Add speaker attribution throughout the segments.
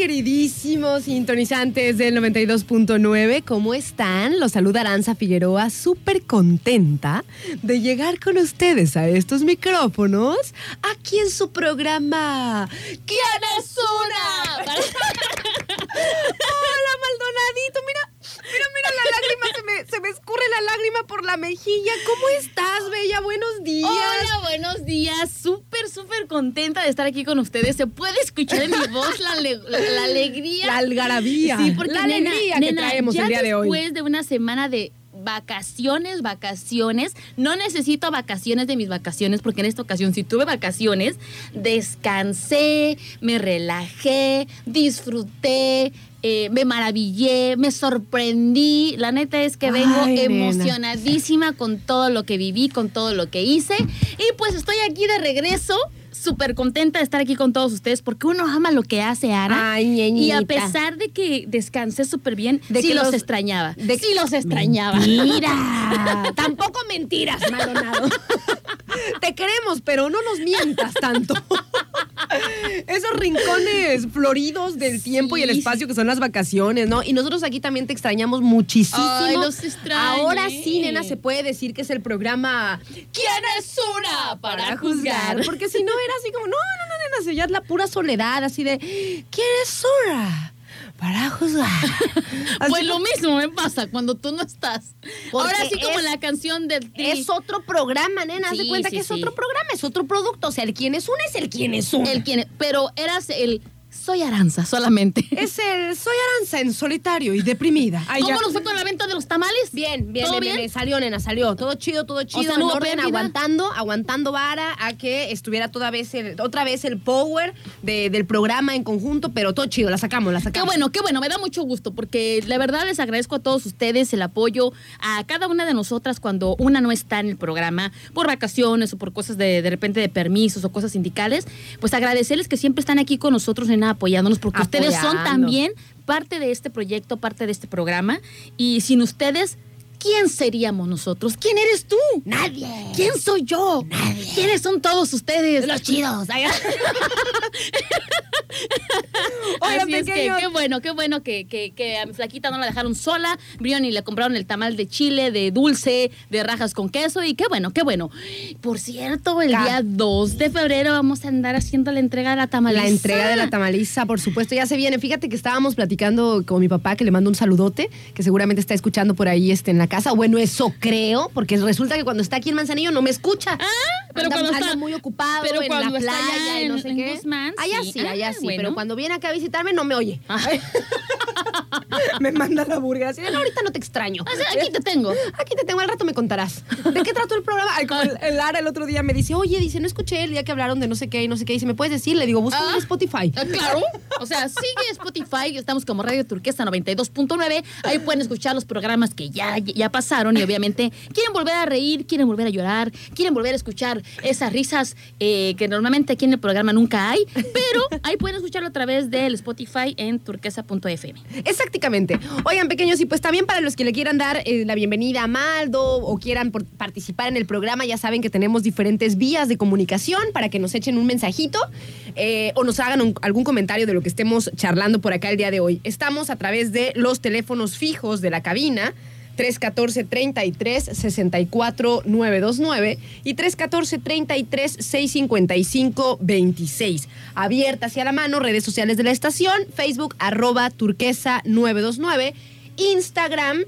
Speaker 1: Queridísimos sintonizantes del 92.9. ¿Cómo están? Los saluda Aranza Figueroa, súper contenta de llegar con ustedes a estos micrófonos aquí en su programa. ¿Quién es una? Hola, Maldonadito, mira. Mira, mira la lágrima, se me, escurre la lágrima por la mejilla. ¿Cómo estás, Bella? Buenos días.
Speaker 2: Hola, buenos días. Súper, súper contenta de estar aquí con ustedes. Se puede escuchar en mi voz la, ale- la- la alegría.
Speaker 1: La algarabía.
Speaker 2: Sí, porque
Speaker 1: la
Speaker 2: nena,
Speaker 1: alegría que
Speaker 2: nena,
Speaker 1: traemos
Speaker 2: ya
Speaker 1: el día de hoy.
Speaker 2: Después de una semana de vacaciones, vacaciones, no necesito vacaciones de mis vacaciones porque en esta ocasión si tuve vacaciones, descansé, me relajé, disfruté, eh, me maravillé, me sorprendí. La neta es que vengo
Speaker 1: Ay, nena.
Speaker 2: emocionadísima con todo lo que viví, con todo lo que hice y pues estoy aquí de regreso. Súper contenta de estar aquí con todos ustedes porque uno ama lo que hace, Ana.
Speaker 1: Ay,
Speaker 2: Y a
Speaker 1: ñeñita.
Speaker 2: pesar de que descansé súper bien,
Speaker 1: De
Speaker 2: sí
Speaker 1: que
Speaker 2: los,
Speaker 1: los-
Speaker 2: extrañaba.
Speaker 1: de-
Speaker 2: sí los extrañaba.
Speaker 1: Mira, tampoco mentiras, Maldonado. Te queremos, pero no nos mientas tanto. Esos rincones floridos del tiempo y el espacio que son las vacaciones, ¿no? Y nosotros aquí también te extrañamos muchísimo.
Speaker 2: Ay, los extrañé.
Speaker 1: Ahora sí, nena, se puede decir que es el programa
Speaker 2: ¿Quién es una para juzgar?
Speaker 1: Porque si no era así como, no, no, no, nena, si ya es la pura soledad, así de, ¿quién es una para juzgar? Así
Speaker 2: Pues lo mismo me pasa cuando tú no estás. Ahora sí como
Speaker 1: es-
Speaker 2: la canción del Tri.
Speaker 1: Es otro programa, nena. Haz de
Speaker 2: Sí,
Speaker 1: cuenta
Speaker 2: sí,
Speaker 1: que es
Speaker 2: sí.
Speaker 1: otro programa, es otro producto. O sea, el quién es uno es el quién es uno.
Speaker 2: el quien, pero eras el soy Aranza solamente.
Speaker 1: es el soy Aranza en solitario y deprimida. Ay,
Speaker 2: ¿Cómo
Speaker 1: ya.
Speaker 2: nos fue con la venta de los tamales?
Speaker 1: Bien, bien,
Speaker 2: ¿Todo
Speaker 1: bien, salió, nena, salió. Todo chido, todo chido,
Speaker 2: sea,
Speaker 1: en
Speaker 2: no
Speaker 1: orden, aguantando, aguantando vara a que estuviera toda vez el- otra vez el power de- del programa en conjunto, pero todo chido, la sacamos, la
Speaker 2: Qué
Speaker 1: sacamos.
Speaker 2: bueno, qué bueno, me da mucho gusto porque la verdad les agradezco a todos ustedes el apoyo a cada una de nosotras cuando una no está en el programa por vacaciones o por cosas de, de repente de permisos o cosas sindicales, pues agradecerles que siempre están aquí con nosotros en apoyándonos porque ustedes son también parte de este proyecto, parte de este programa y sin ustedes ¿Quién seríamos nosotros? ¿Quién eres tú?
Speaker 1: Nadie.
Speaker 2: ¿Quién soy yo? Nadie. ¿Quiénes son todos ustedes?
Speaker 1: Los chidos. Oigan,
Speaker 2: Así es que qué bueno, qué bueno que, que- que a mi flaquita no la dejaron sola. Vinieron y le compraron el tamal de chile, de dulce, de rajas con queso. Y qué bueno, qué bueno. Por cierto, el
Speaker 1: Ca-
Speaker 2: día 2 de febrero vamos a andar haciendo la entrega de la tamaliza.
Speaker 1: La entrega de la tamaliza, por supuesto, ya se viene. Fíjate que estábamos platicando con mi papá, que le mando un saludote, que seguramente está escuchando por ahí este, en la casa. Bueno, eso creo, porque resulta que cuando está aquí en Manzanillo no me escucha.
Speaker 2: Ah, pero
Speaker 1: anda,
Speaker 2: cuando
Speaker 1: anda
Speaker 2: está-
Speaker 1: muy ocupado
Speaker 2: pero
Speaker 1: en
Speaker 2: cuando
Speaker 1: la
Speaker 2: está
Speaker 1: playa
Speaker 2: allá
Speaker 1: y no
Speaker 2: en-
Speaker 1: sé
Speaker 2: en
Speaker 1: qué.
Speaker 2: Guzmán,
Speaker 1: allá
Speaker 2: sí.
Speaker 1: sí, allá
Speaker 2: Ah,
Speaker 1: sí,
Speaker 2: bueno.
Speaker 1: pero cuando viene acá a visitarme no me oye.
Speaker 2: Ah.
Speaker 1: me manda la burger así no, ahorita no te extraño.
Speaker 2: O sea, aquí te tengo.
Speaker 1: Aquí te tengo, al rato me contarás. ¿De qué trató el programa? Ay, como el, el Lara el otro día me dice, oye, dice, no escuché el día que hablaron de no sé qué y no sé qué. Dice, ¿me puedes decir? Le digo, busca
Speaker 2: Ah.
Speaker 1: en Spotify.
Speaker 2: Ah, Claro, o sea, sigue Spotify, estamos como Radio Turquesa 92.9, ahí pueden escuchar los programas que ya, ya pasaron y obviamente quieren volver a reír, quieren volver a llorar, quieren volver a escuchar esas risas eh, que normalmente aquí en el programa nunca hay, pero ahí pueden escucharlo a través del Spotify en turquesa.fm.
Speaker 1: Exacto, básicamente. Oigan, pequeños, y pues también para los que le quieran dar eh, la bienvenida a Maldo o quieran participar en el programa, ya saben que tenemos diferentes vías de comunicación para que nos echen un mensajito eh, o nos hagan algún comentario de lo que estemos charlando por acá el día de hoy. Estamos a través de los teléfonos fijos de la cabina. 314-33-64-929 y 314-33-655-26. Abierta hacia la mano, redes sociales de la estación, Facebook, arroba turquesa 929, Instagram,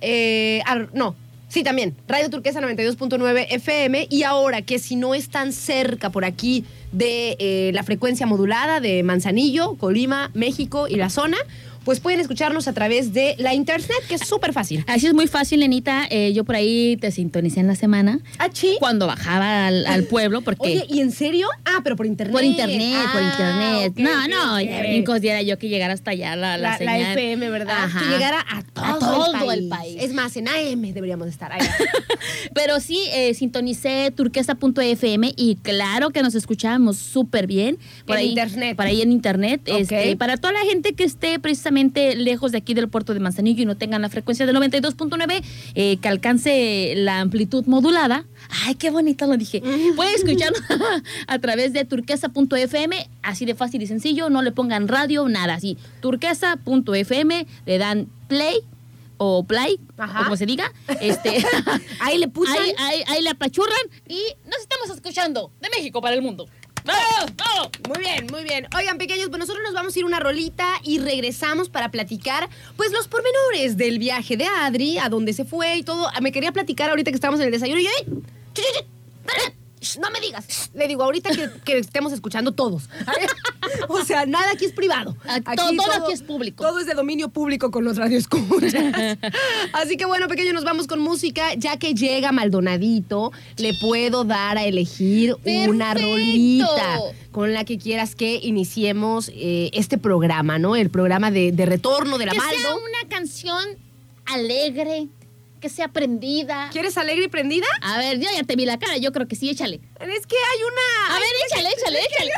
Speaker 1: eh, ar- no, sí también, Radio Turquesa 92.9 FM y ahora que si no están cerca por aquí de eh, la frecuencia modulada de Manzanillo, Colima, México y la zona, pues pueden escucharnos a través de la internet, que es súper fácil.
Speaker 2: Así es muy fácil, Lenita. Eh, yo por ahí te sintonicé en la semana.
Speaker 1: Ah, sí.
Speaker 2: Cuando bajaba al, al pueblo, porque...
Speaker 1: Oye, ¿y en serio? Ah, pero por internet.
Speaker 2: por internet, por
Speaker 1: Ah,
Speaker 2: internet.
Speaker 1: ok,
Speaker 2: no,
Speaker 1: ok,
Speaker 2: no,
Speaker 1: ok.
Speaker 2: ya brincos diera yo que llegara hasta allá la, la,
Speaker 1: La. FM, ¿verdad?
Speaker 2: Ajá.
Speaker 1: Que llegara a todo,
Speaker 2: A todo
Speaker 1: el,
Speaker 2: el
Speaker 1: país. Es más, en AM deberíamos estar. Ahí.
Speaker 2: Pero sí, eh, sintonicé turquesa.fm y claro que nos escuchábamos súper bien. Por
Speaker 1: En
Speaker 2: ahí,
Speaker 1: internet.
Speaker 2: Por ahí en internet.
Speaker 1: Ok.
Speaker 2: Este, para toda la gente que esté precisamente lejos de aquí del puerto de Manzanillo y no tengan la frecuencia del 92.9, eh, que alcance la amplitud modulada. Ay, qué bonito lo dije. Pueden escucharnos a través de turquesa.fm, así de fácil y sencillo. No le pongan radio, nada así. Turquesa.fm, le dan play o play,
Speaker 1: Ajá.
Speaker 2: o como se diga. Este,
Speaker 1: Ahí le puse.
Speaker 2: ahí, ahí, ahí la apachurran y nos estamos escuchando de México para el mundo. ¡Vamos! ¡Vamos!
Speaker 1: Muy bien, muy bien. Oigan, pequeños, pues nosotros nos vamos a ir una rolita y regresamos para platicar, pues, los pormenores del viaje de Adri, a dónde se fue y todo. Ah, Me quería platicar ahorita que estábamos en el desayuno y No me digas. Le digo, ahorita que, que estemos escuchando todos. o sea, nada aquí es privado.
Speaker 2: Ah, todo- todo aquí es público.
Speaker 1: Todo es de dominio público con los radioescuchas. Así que bueno, pequeños, nos vamos con música. Ya que llega Maldonadito, le puedo dar a elegir una rolita con la que quieras que iniciemos eh, este programa, ¿no? El programa de, de retorno de la
Speaker 2: Que sea una canción alegre, que sea prendida.
Speaker 1: ¿Quieres alegre y prendida?
Speaker 2: A ver, yo ya te vi la cara, yo creo que sí, échale.
Speaker 1: Es que hay una.
Speaker 2: A ver, échale, échale, échale.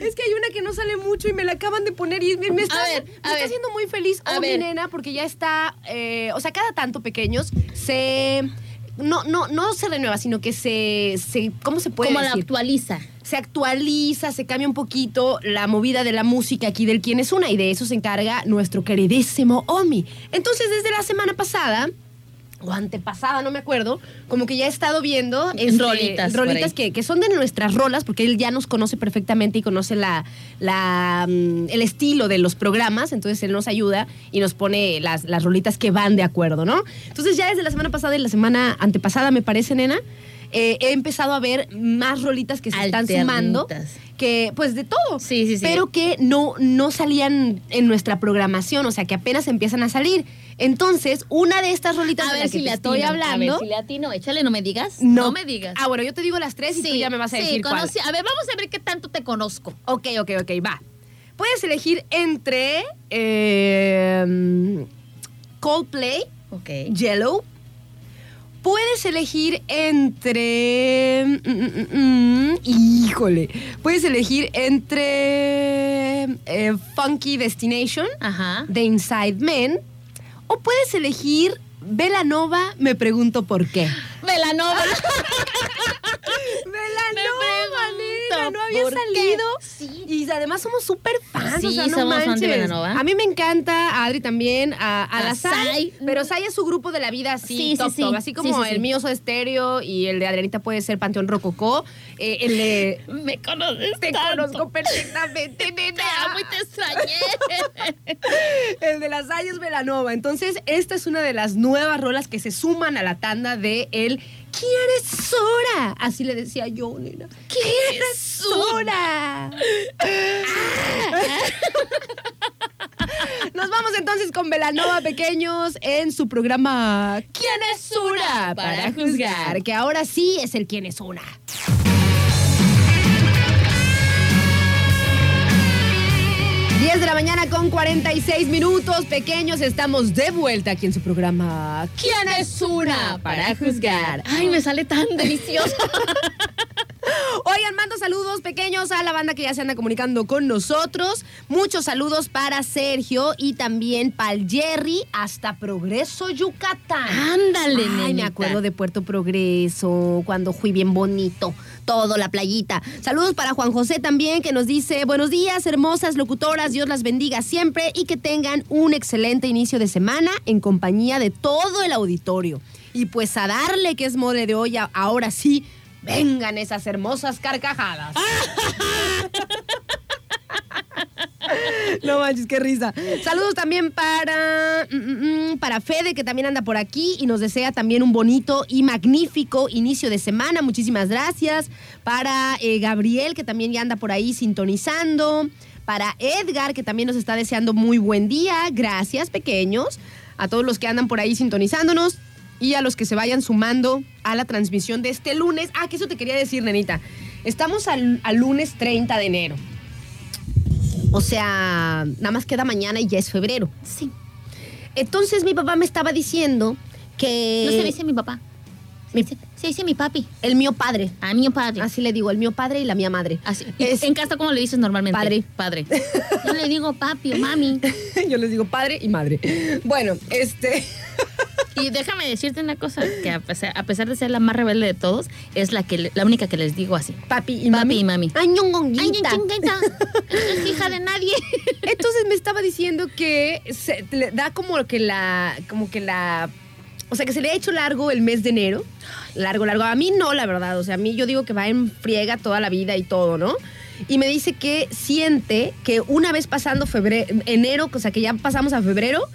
Speaker 1: Es que hay una que no sale mucho y me la acaban de poner y me, me está,
Speaker 2: A ver,
Speaker 1: me
Speaker 2: a
Speaker 1: está
Speaker 2: ver.
Speaker 1: haciendo muy feliz
Speaker 2: A
Speaker 1: oh, mi nena porque ya está, eh, o sea, cada tanto pequeños se... No, no, no se renueva, sino que se, se ¿cómo se puede
Speaker 2: Como la actualiza.
Speaker 1: Se actualiza, se cambia un poquito la movida de la música aquí del Quién es Una y de eso se encarga nuestro queridísimo Omi. Entonces, desde la semana pasada, o antepasada, no me acuerdo, como que ya he estado viendo este,
Speaker 2: Rolitas
Speaker 1: rolitas que, que son de nuestras rolas, porque él ya nos conoce perfectamente y conoce la, la, mm, el estilo de los programas, entonces él nos ayuda y nos pone las, las rolitas que van de acuerdo, ¿no? Entonces ya desde la semana pasada y la semana antepasada, me parece, nena, eh, he empezado a ver más rolitas que se están sumando que pues de todo.
Speaker 2: Sí, sí, sí.
Speaker 1: Pero que no, no salían en nuestra programación, o sea, que apenas empiezan a salir. Entonces, una de estas rolitas
Speaker 2: A
Speaker 1: de
Speaker 2: ver
Speaker 1: las que
Speaker 2: si
Speaker 1: te
Speaker 2: le
Speaker 1: estoy hablando.
Speaker 2: A ver si le atino, échale, no me digas. No, me digas.
Speaker 1: Ah, bueno, yo te digo las tres y tú ya me vas a
Speaker 2: sí,
Speaker 1: decir cuál.
Speaker 2: conocí- A ver, vamos a ver qué tanto te conozco.
Speaker 1: Ok, ok, ok, va. Puedes elegir entre eh, Coldplay,
Speaker 2: Ok.
Speaker 1: Yellow. Puedes elegir entre. mm, mm, mm, híjole. Puedes elegir entre. eh, Funky Destination
Speaker 2: Ajá.
Speaker 1: de Inside Men. O puedes elegir Velanova, me pregunto por qué.
Speaker 2: Velanova.
Speaker 1: Velanova, no había salido.
Speaker 2: Sí.
Speaker 1: Y además somos súper fans,
Speaker 2: Sí,
Speaker 1: o sea, no
Speaker 2: somos fan de
Speaker 1: manches.
Speaker 2: Belanova.
Speaker 1: A mí me encanta, a Adri también, a, a,
Speaker 2: A
Speaker 1: la Sai,
Speaker 2: Sai.
Speaker 1: pero Sai es su grupo de la vida así,
Speaker 2: Sí,
Speaker 1: top,
Speaker 2: sí.
Speaker 1: top, así como el mío Soda Estéreo y el de Adrianita puede ser Panteón Rococó, eh, el de...
Speaker 2: Me conoces
Speaker 1: Te
Speaker 2: tanto.
Speaker 1: conozco perfectamente,
Speaker 2: Te
Speaker 1: nena.
Speaker 2: amo y te extrañé.
Speaker 1: El de las Sai es Velanova. Entonces, esta es una de las nuevas rolas que se suman a la tanda de el ¿Quién eres Sora? Así le decía yo, nena. ¿Quién eres Sora? Nos vamos entonces con Velanova Pequeños en su programa ¿Quién es Sora? Para juzgar, que ahora sí es el ¿Quién es Sora? 10 de la mañana con 46 minutos, pequeños, estamos de vuelta aquí en su programa ¿Quién es una para juzgar?
Speaker 2: Ay, me sale tan delicioso.
Speaker 1: Oigan, mando saludos pequeños a la banda que ya se anda comunicando con nosotros. Muchos saludos para Sergio y también para el Jerry hasta Progreso, Yucatán.
Speaker 2: Ándale,
Speaker 1: Ay, me acuerdo de Puerto Progreso cuando fui bien bonito todo la playita. Saludos para Juan José también, que nos dice, buenos días, hermosas locutoras, Dios las bendiga siempre y que tengan un excelente inicio de semana en compañía de todo el auditorio. Y pues a darle que es mole de olla, ahora sí, vengan esas hermosas carcajadas. No manches, qué risa. Saludos también para, mm, mm, mm, para Fede, que también anda por aquí y nos desea también un bonito y magnífico inicio de semana. Muchísimas gracias. Para eh, Gabriel, que también ya anda por ahí sintonizando. Para Edgar, que también nos está deseando muy buen día. Gracias, pequeños. A todos los que andan por ahí sintonizándonos y a los que se vayan sumando a la transmisión de este lunes. Ah, que eso te quería decir, nenita. Estamos al, al lunes 30 de enero. O sea, nada más queda mañana y ya es febrero.
Speaker 2: Sí.
Speaker 1: Entonces mi papá me estaba diciendo que...
Speaker 2: No se dice mi papá.
Speaker 1: Mi-
Speaker 2: Se, se dice mi papi.
Speaker 1: El mío padre.
Speaker 2: A mi padre.
Speaker 1: Así le digo, el mío padre y la mía madre.
Speaker 2: Así. ¿Y
Speaker 1: Es-
Speaker 2: En casa, ¿cómo le dices normalmente?
Speaker 1: Padre.
Speaker 2: Padre. Yo le digo papi o mami.
Speaker 1: Yo les digo padre y madre. Bueno, este...
Speaker 2: Y déjame decirte una cosa, que a pesar, a pesar de ser la más rebelde de todos, es la que la única que les digo así.
Speaker 1: Papi y
Speaker 2: Papi
Speaker 1: mami.
Speaker 2: y mami. Es hija de nadie.
Speaker 1: Entonces me estaba diciendo que se le da como que la, como que la, o sea, que se le ha hecho largo el mes de enero. Largo, largo. A mí no, la verdad. O sea, a mí yo digo que va en friega toda la vida y todo, ¿no? Y me dice que siente que una vez pasando febrero, enero, o sea, que ya pasamos a febrero,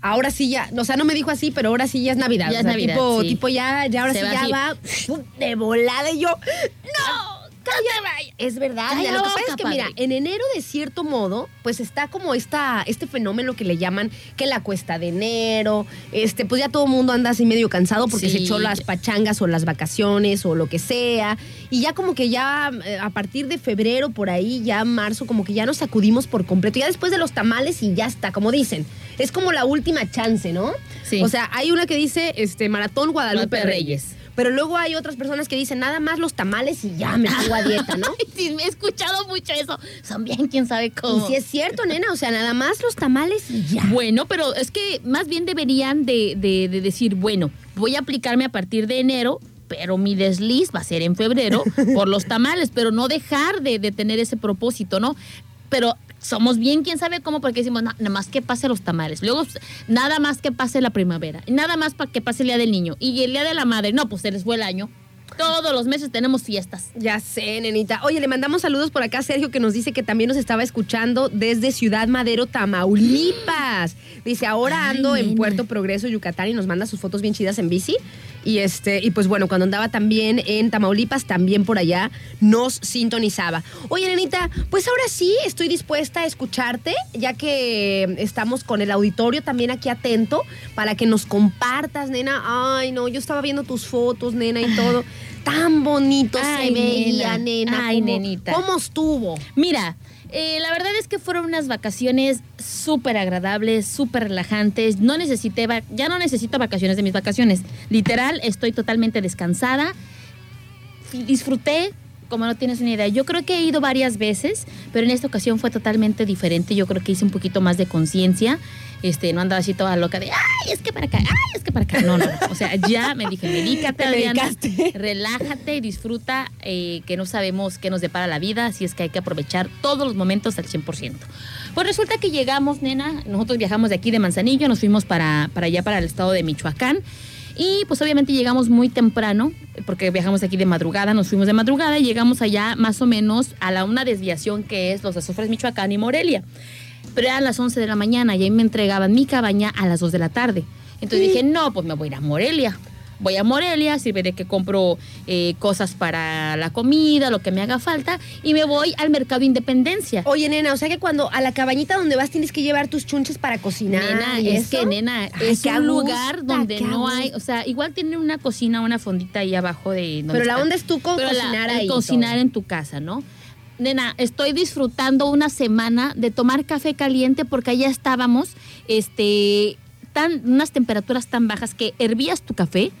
Speaker 1: ahora sí ya, o sea, no me dijo así, pero ahora sí ya es Navidad.
Speaker 2: Ya
Speaker 1: o
Speaker 2: es Navidad,
Speaker 1: tipo,
Speaker 2: sí.
Speaker 1: tipo ya, ya ahora
Speaker 2: Se
Speaker 1: sí
Speaker 2: va
Speaker 1: ya
Speaker 2: así.
Speaker 1: va de volada y yo, ¡no! ¡Cállate! Es verdad. Lo que pasa es que, mira, en enero, de cierto modo, pues está como esta, este fenómeno que le llaman que la cuesta de enero. Este, pues ya todo el mundo anda así medio cansado porque
Speaker 2: Sí.
Speaker 1: se echó las pachangas o las vacaciones o lo que sea. Y ya como que ya eh, a partir de febrero, por ahí, ya marzo, como que ya nos sacudimos por completo. Ya después de los tamales y ya está, como dicen. Es como la última chance, ¿no?
Speaker 2: Sí.
Speaker 1: O sea, hay una que dice este Maratón Guadalupe
Speaker 2: Guadalupe
Speaker 1: Reyes.
Speaker 2: Reyes.
Speaker 1: Pero luego hay otras personas que dicen nada más los tamales y ya me pongo a dieta, ¿no?
Speaker 2: Sí, me he escuchado mucho eso. Son bien, quién sabe
Speaker 1: Y
Speaker 2: cómo.
Speaker 1: si es cierto, nena, o sea, nada más los tamales y ya.
Speaker 2: Bueno, pero es que más bien deberían de, de- de decir, bueno, voy a aplicarme a partir de enero, pero mi desliz va a ser en febrero por los tamales, pero no dejar de, de tener ese propósito, ¿no? Pero somos bien, quién sabe cómo, porque decimos, "No, nada más que pase los tamales, luego nada más que pase la primavera, nada más para que pase el Día del Niño y el Día de la Madre, no, pues se les fue el año. Todos los meses tenemos fiestas.
Speaker 1: Ya sé, nenita. Oye, le mandamos saludos por acá a Sergio que nos dice que también nos estaba escuchando desde Ciudad Madero, Tamaulipas. Dice, ahora
Speaker 2: Ay,
Speaker 1: ando en. Puerto Progreso, Yucatán, y nos manda sus fotos bien chidas en bici. Y este, y pues bueno, cuando andaba también en Tamaulipas, también por allá nos sintonizaba. Oye, nenita, pues ahora sí estoy dispuesta a escucharte, ya que estamos con el auditorio también aquí atento, para que nos compartas, nena. Ay, no, yo estaba viendo tus fotos, nena, y todo. Tan bonito
Speaker 2: Ay,
Speaker 1: se veía,
Speaker 2: nena.
Speaker 1: nena.
Speaker 2: Ay,
Speaker 1: ¿Cómo-
Speaker 2: nenita.
Speaker 1: ¿Cómo estuvo?
Speaker 2: Mira, eh, la verdad es que fueron unas vacaciones súper agradables, súper relajantes. No necesité, ya no necesito vacaciones de mis vacaciones. Literal, estoy totalmente descansada. Disfruté, como no tienes una idea. Yo creo que he ido varias veces, pero en esta ocasión fue totalmente diferente. Yo creo que hice un poquito más de conciencia. Este, no andaba así toda loca de, ay, es que para acá, ay, es que para acá. No, no, no. O sea, ya me dije, medícate,
Speaker 1: Te
Speaker 2: Adriana. Relájate y disfruta, eh, que no sabemos qué nos depara la vida, así es que hay que aprovechar todos los momentos al 100%. Pues resulta que llegamos, nena, nosotros viajamos de aquí de Manzanillo, nos fuimos para, para allá, para el estado de Michoacán. Y pues obviamente llegamos muy temprano, porque viajamos aquí de madrugada, nos fuimos de madrugada y llegamos allá más o menos a la una desviación que es los azufres Michoacán y Morelia. Pero eran las 11 de la mañana y ahí me entregaban mi cabaña a las 2 de la tarde. Entonces dije, no, pues me voy a ir a Morelia. Voy a Morelia, sirve de que compro eh, cosas para la comida, lo que me haga falta, y me voy al mercado Independencia.
Speaker 1: Oye, nena, o sea que cuando a la cabañita donde vas tienes que llevar tus chunches para cocinar.
Speaker 2: Nena,
Speaker 1: ¿y
Speaker 2: es
Speaker 1: eso?
Speaker 2: que, nena,
Speaker 1: Ay,
Speaker 2: es un lugar donde no hay, o sea, igual tiene una cocina, una fondita ahí abajo de... donde
Speaker 1: Pero la
Speaker 2: está-
Speaker 1: onda es tú con
Speaker 2: Pero la-
Speaker 1: cocinar ahí.
Speaker 2: cocinar
Speaker 1: todo.
Speaker 2: en tu casa, ¿no? Nena, estoy disfrutando una semana de tomar café caliente porque allá estábamos, este, tan, unas temperaturas tan bajas que hervías tu café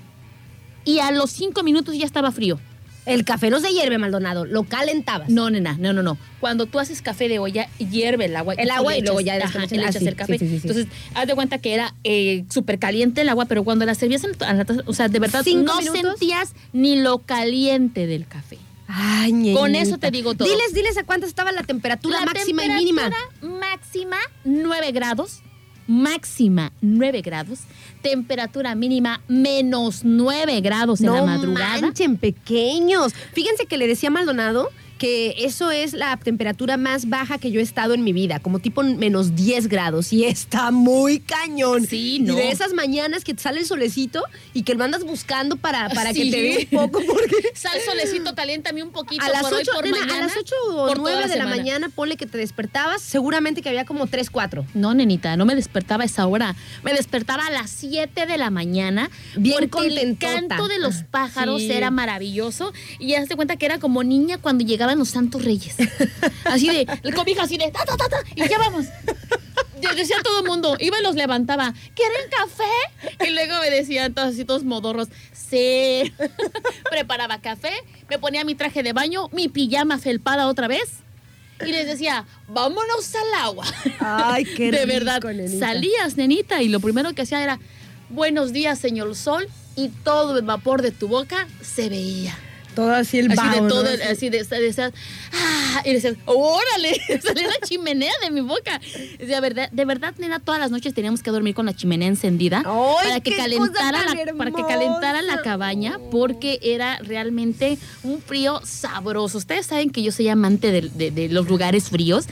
Speaker 2: y a los cinco minutos ya estaba frío.
Speaker 1: El café no se hierve, Maldonado, lo calentabas.
Speaker 2: No, nena, no, no, no. Cuando tú haces café de olla, hierve el agua.
Speaker 1: El agua y luego ya
Speaker 2: ajá, le echas el café.
Speaker 1: sí, sí, sí.
Speaker 2: Entonces, haz de cuenta que era eh, súper caliente el agua, pero cuando la servías en la taza, o sea, de verdad
Speaker 1: ¿Cinco
Speaker 2: no
Speaker 1: minutos?
Speaker 2: sentías ni lo caliente del café.
Speaker 1: Ay,
Speaker 2: Con
Speaker 1: ñeñita.
Speaker 2: eso te digo todo.
Speaker 1: Diles, diles a cuánto estaba la temperatura
Speaker 2: La
Speaker 1: máxima y mínima.
Speaker 2: temperatura máxima 9 grados. Máxima 9 grados. Temperatura mínima menos 9 grados en la madrugada.
Speaker 1: manchen, pequeños. Fíjense que le decía a Maldonado que eso es la temperatura más baja que yo he estado en mi vida, como tipo menos 10 grados, y está muy cañón.
Speaker 2: Sí,
Speaker 1: Y
Speaker 2: no.
Speaker 1: de esas mañanas que te sale el solecito y que lo andas buscando para, para
Speaker 2: Sí.
Speaker 1: que te dé un poco, porque
Speaker 2: Sal solecito, caliéntame un poquito
Speaker 1: a las,
Speaker 2: por hoy,
Speaker 1: 8,
Speaker 2: por
Speaker 1: nena,
Speaker 2: mañana.
Speaker 1: a las 8 o
Speaker 2: por toda
Speaker 1: 9 de la mañana, ponle que te despertabas, seguramente que había como 3, 4.
Speaker 2: No, nenita, no me despertaba a esa hora. Me despertaba a las 7 de la mañana.
Speaker 1: Bien
Speaker 2: porque el canto de los pájaros
Speaker 1: Sí.
Speaker 2: era maravilloso. Y ya te cuenta que era como niña cuando los santos reyes. Así de, cobija así de, ta, ta, ta, ta, y ya vamos. Ya Decía todo el mundo, iba y los levantaba, ¿quieren café? Y luego me decían todos así, todos modorros, sí. Preparaba café, me ponía mi traje de baño, mi pijama felpada otra vez. Y les decía, vámonos al agua.
Speaker 1: Ay, qué
Speaker 2: De
Speaker 1: rico,
Speaker 2: verdad,
Speaker 1: nenita.
Speaker 2: salías, nenita, y lo primero que hacía era, buenos días, señor sol, y todo el vapor de tu boca se veía.
Speaker 1: Todo así el
Speaker 2: Así
Speaker 1: vaho,
Speaker 2: de
Speaker 1: ¿no?
Speaker 2: todo,
Speaker 1: Así.
Speaker 2: así de, de, de- ah, y decías, órale, salía la chimenea de mi boca. De verdad, de verdad, nena, todas las noches teníamos que dormir con la chimenea encendida
Speaker 1: ¡Ay,
Speaker 2: para que calentara la, para que calentara la cabaña, porque era realmente un frío sabroso. Ustedes saben que yo soy amante de, de- de los lugares fríos.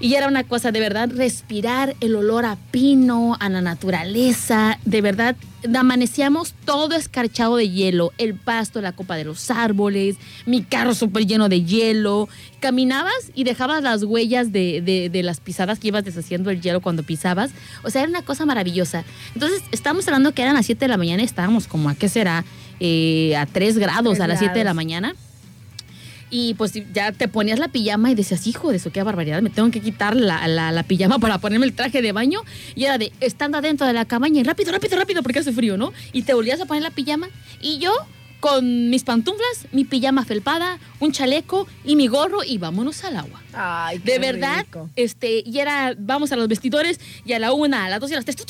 Speaker 2: Y era una cosa, de verdad, respirar el olor a pino, a la naturaleza. De verdad, amanecíamos todo escarchado de hielo. El pasto, la copa de los árboles, mi carro súper lleno de hielo. Caminabas y dejabas las huellas de, de- de las pisadas que ibas deshaciendo el hielo cuando pisabas. O sea, era una cosa maravillosa. Entonces, estábamos hablando que eran las 7 de la mañana y estábamos como a, ¿qué será? Eh, a 3 grados a las 7 de la
Speaker 1: grados.
Speaker 2: mañana. Y pues ya te ponías la pijama y decías, hijo de eso, qué barbaridad, me tengo que quitar la, la- la pijama para ponerme el traje de baño. Y era de, estando adentro de la cabaña, y rápido, rápido, rápido, porque hace frío, ¿no? Y te volvías a poner la pijama. Y yo, con mis pantuflas, mi pijama felpada, un chaleco y mi gorro, y vámonos al agua.
Speaker 1: Ay, qué
Speaker 2: De verdad,
Speaker 1: rico.
Speaker 2: este, y era, vamos a los vestidores, y a la una, a las dos y a las tres, tu,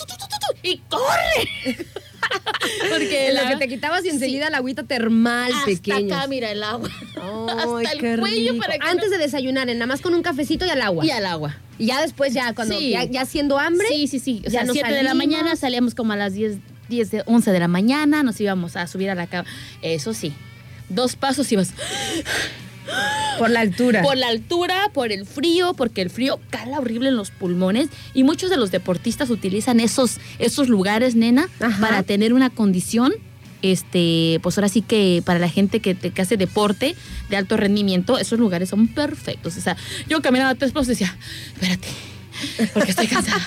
Speaker 2: y corre. Porque
Speaker 1: En lo
Speaker 2: la-
Speaker 1: que te quitabas y
Speaker 2: Sí.
Speaker 1: enseguida la agüita termal
Speaker 2: hasta
Speaker 1: pequeño.
Speaker 2: acá, mira el agua.
Speaker 1: Ay,
Speaker 2: hasta el cuello
Speaker 1: rico.
Speaker 2: para que
Speaker 1: Antes
Speaker 2: no-
Speaker 1: de desayunar, nada más con un cafecito y al agua.
Speaker 2: Y al agua.
Speaker 1: Y ya después, ya cuando
Speaker 2: Sí.
Speaker 1: ya, ya siendo hambre.
Speaker 2: Sí, sí, sí. O sea,
Speaker 1: nos
Speaker 2: 7 de la mañana salíamos como a las 10, 10 de 11 de la mañana, nos íbamos a subir a la cama. Eso sí. Dos pasos ibas
Speaker 1: Por la altura.
Speaker 2: por la altura, por el frío, porque el frío cala horrible en los pulmones y muchos de los deportistas utilizan esos, esos lugares, nena,
Speaker 1: Ajá.
Speaker 2: para tener una condición. Este, pues ahora sí que para la gente que, te- que hace deporte de alto rendimiento, esos lugares son perfectos. O sea, yo caminaba tres pasos y decía, espérate, porque estoy cansada.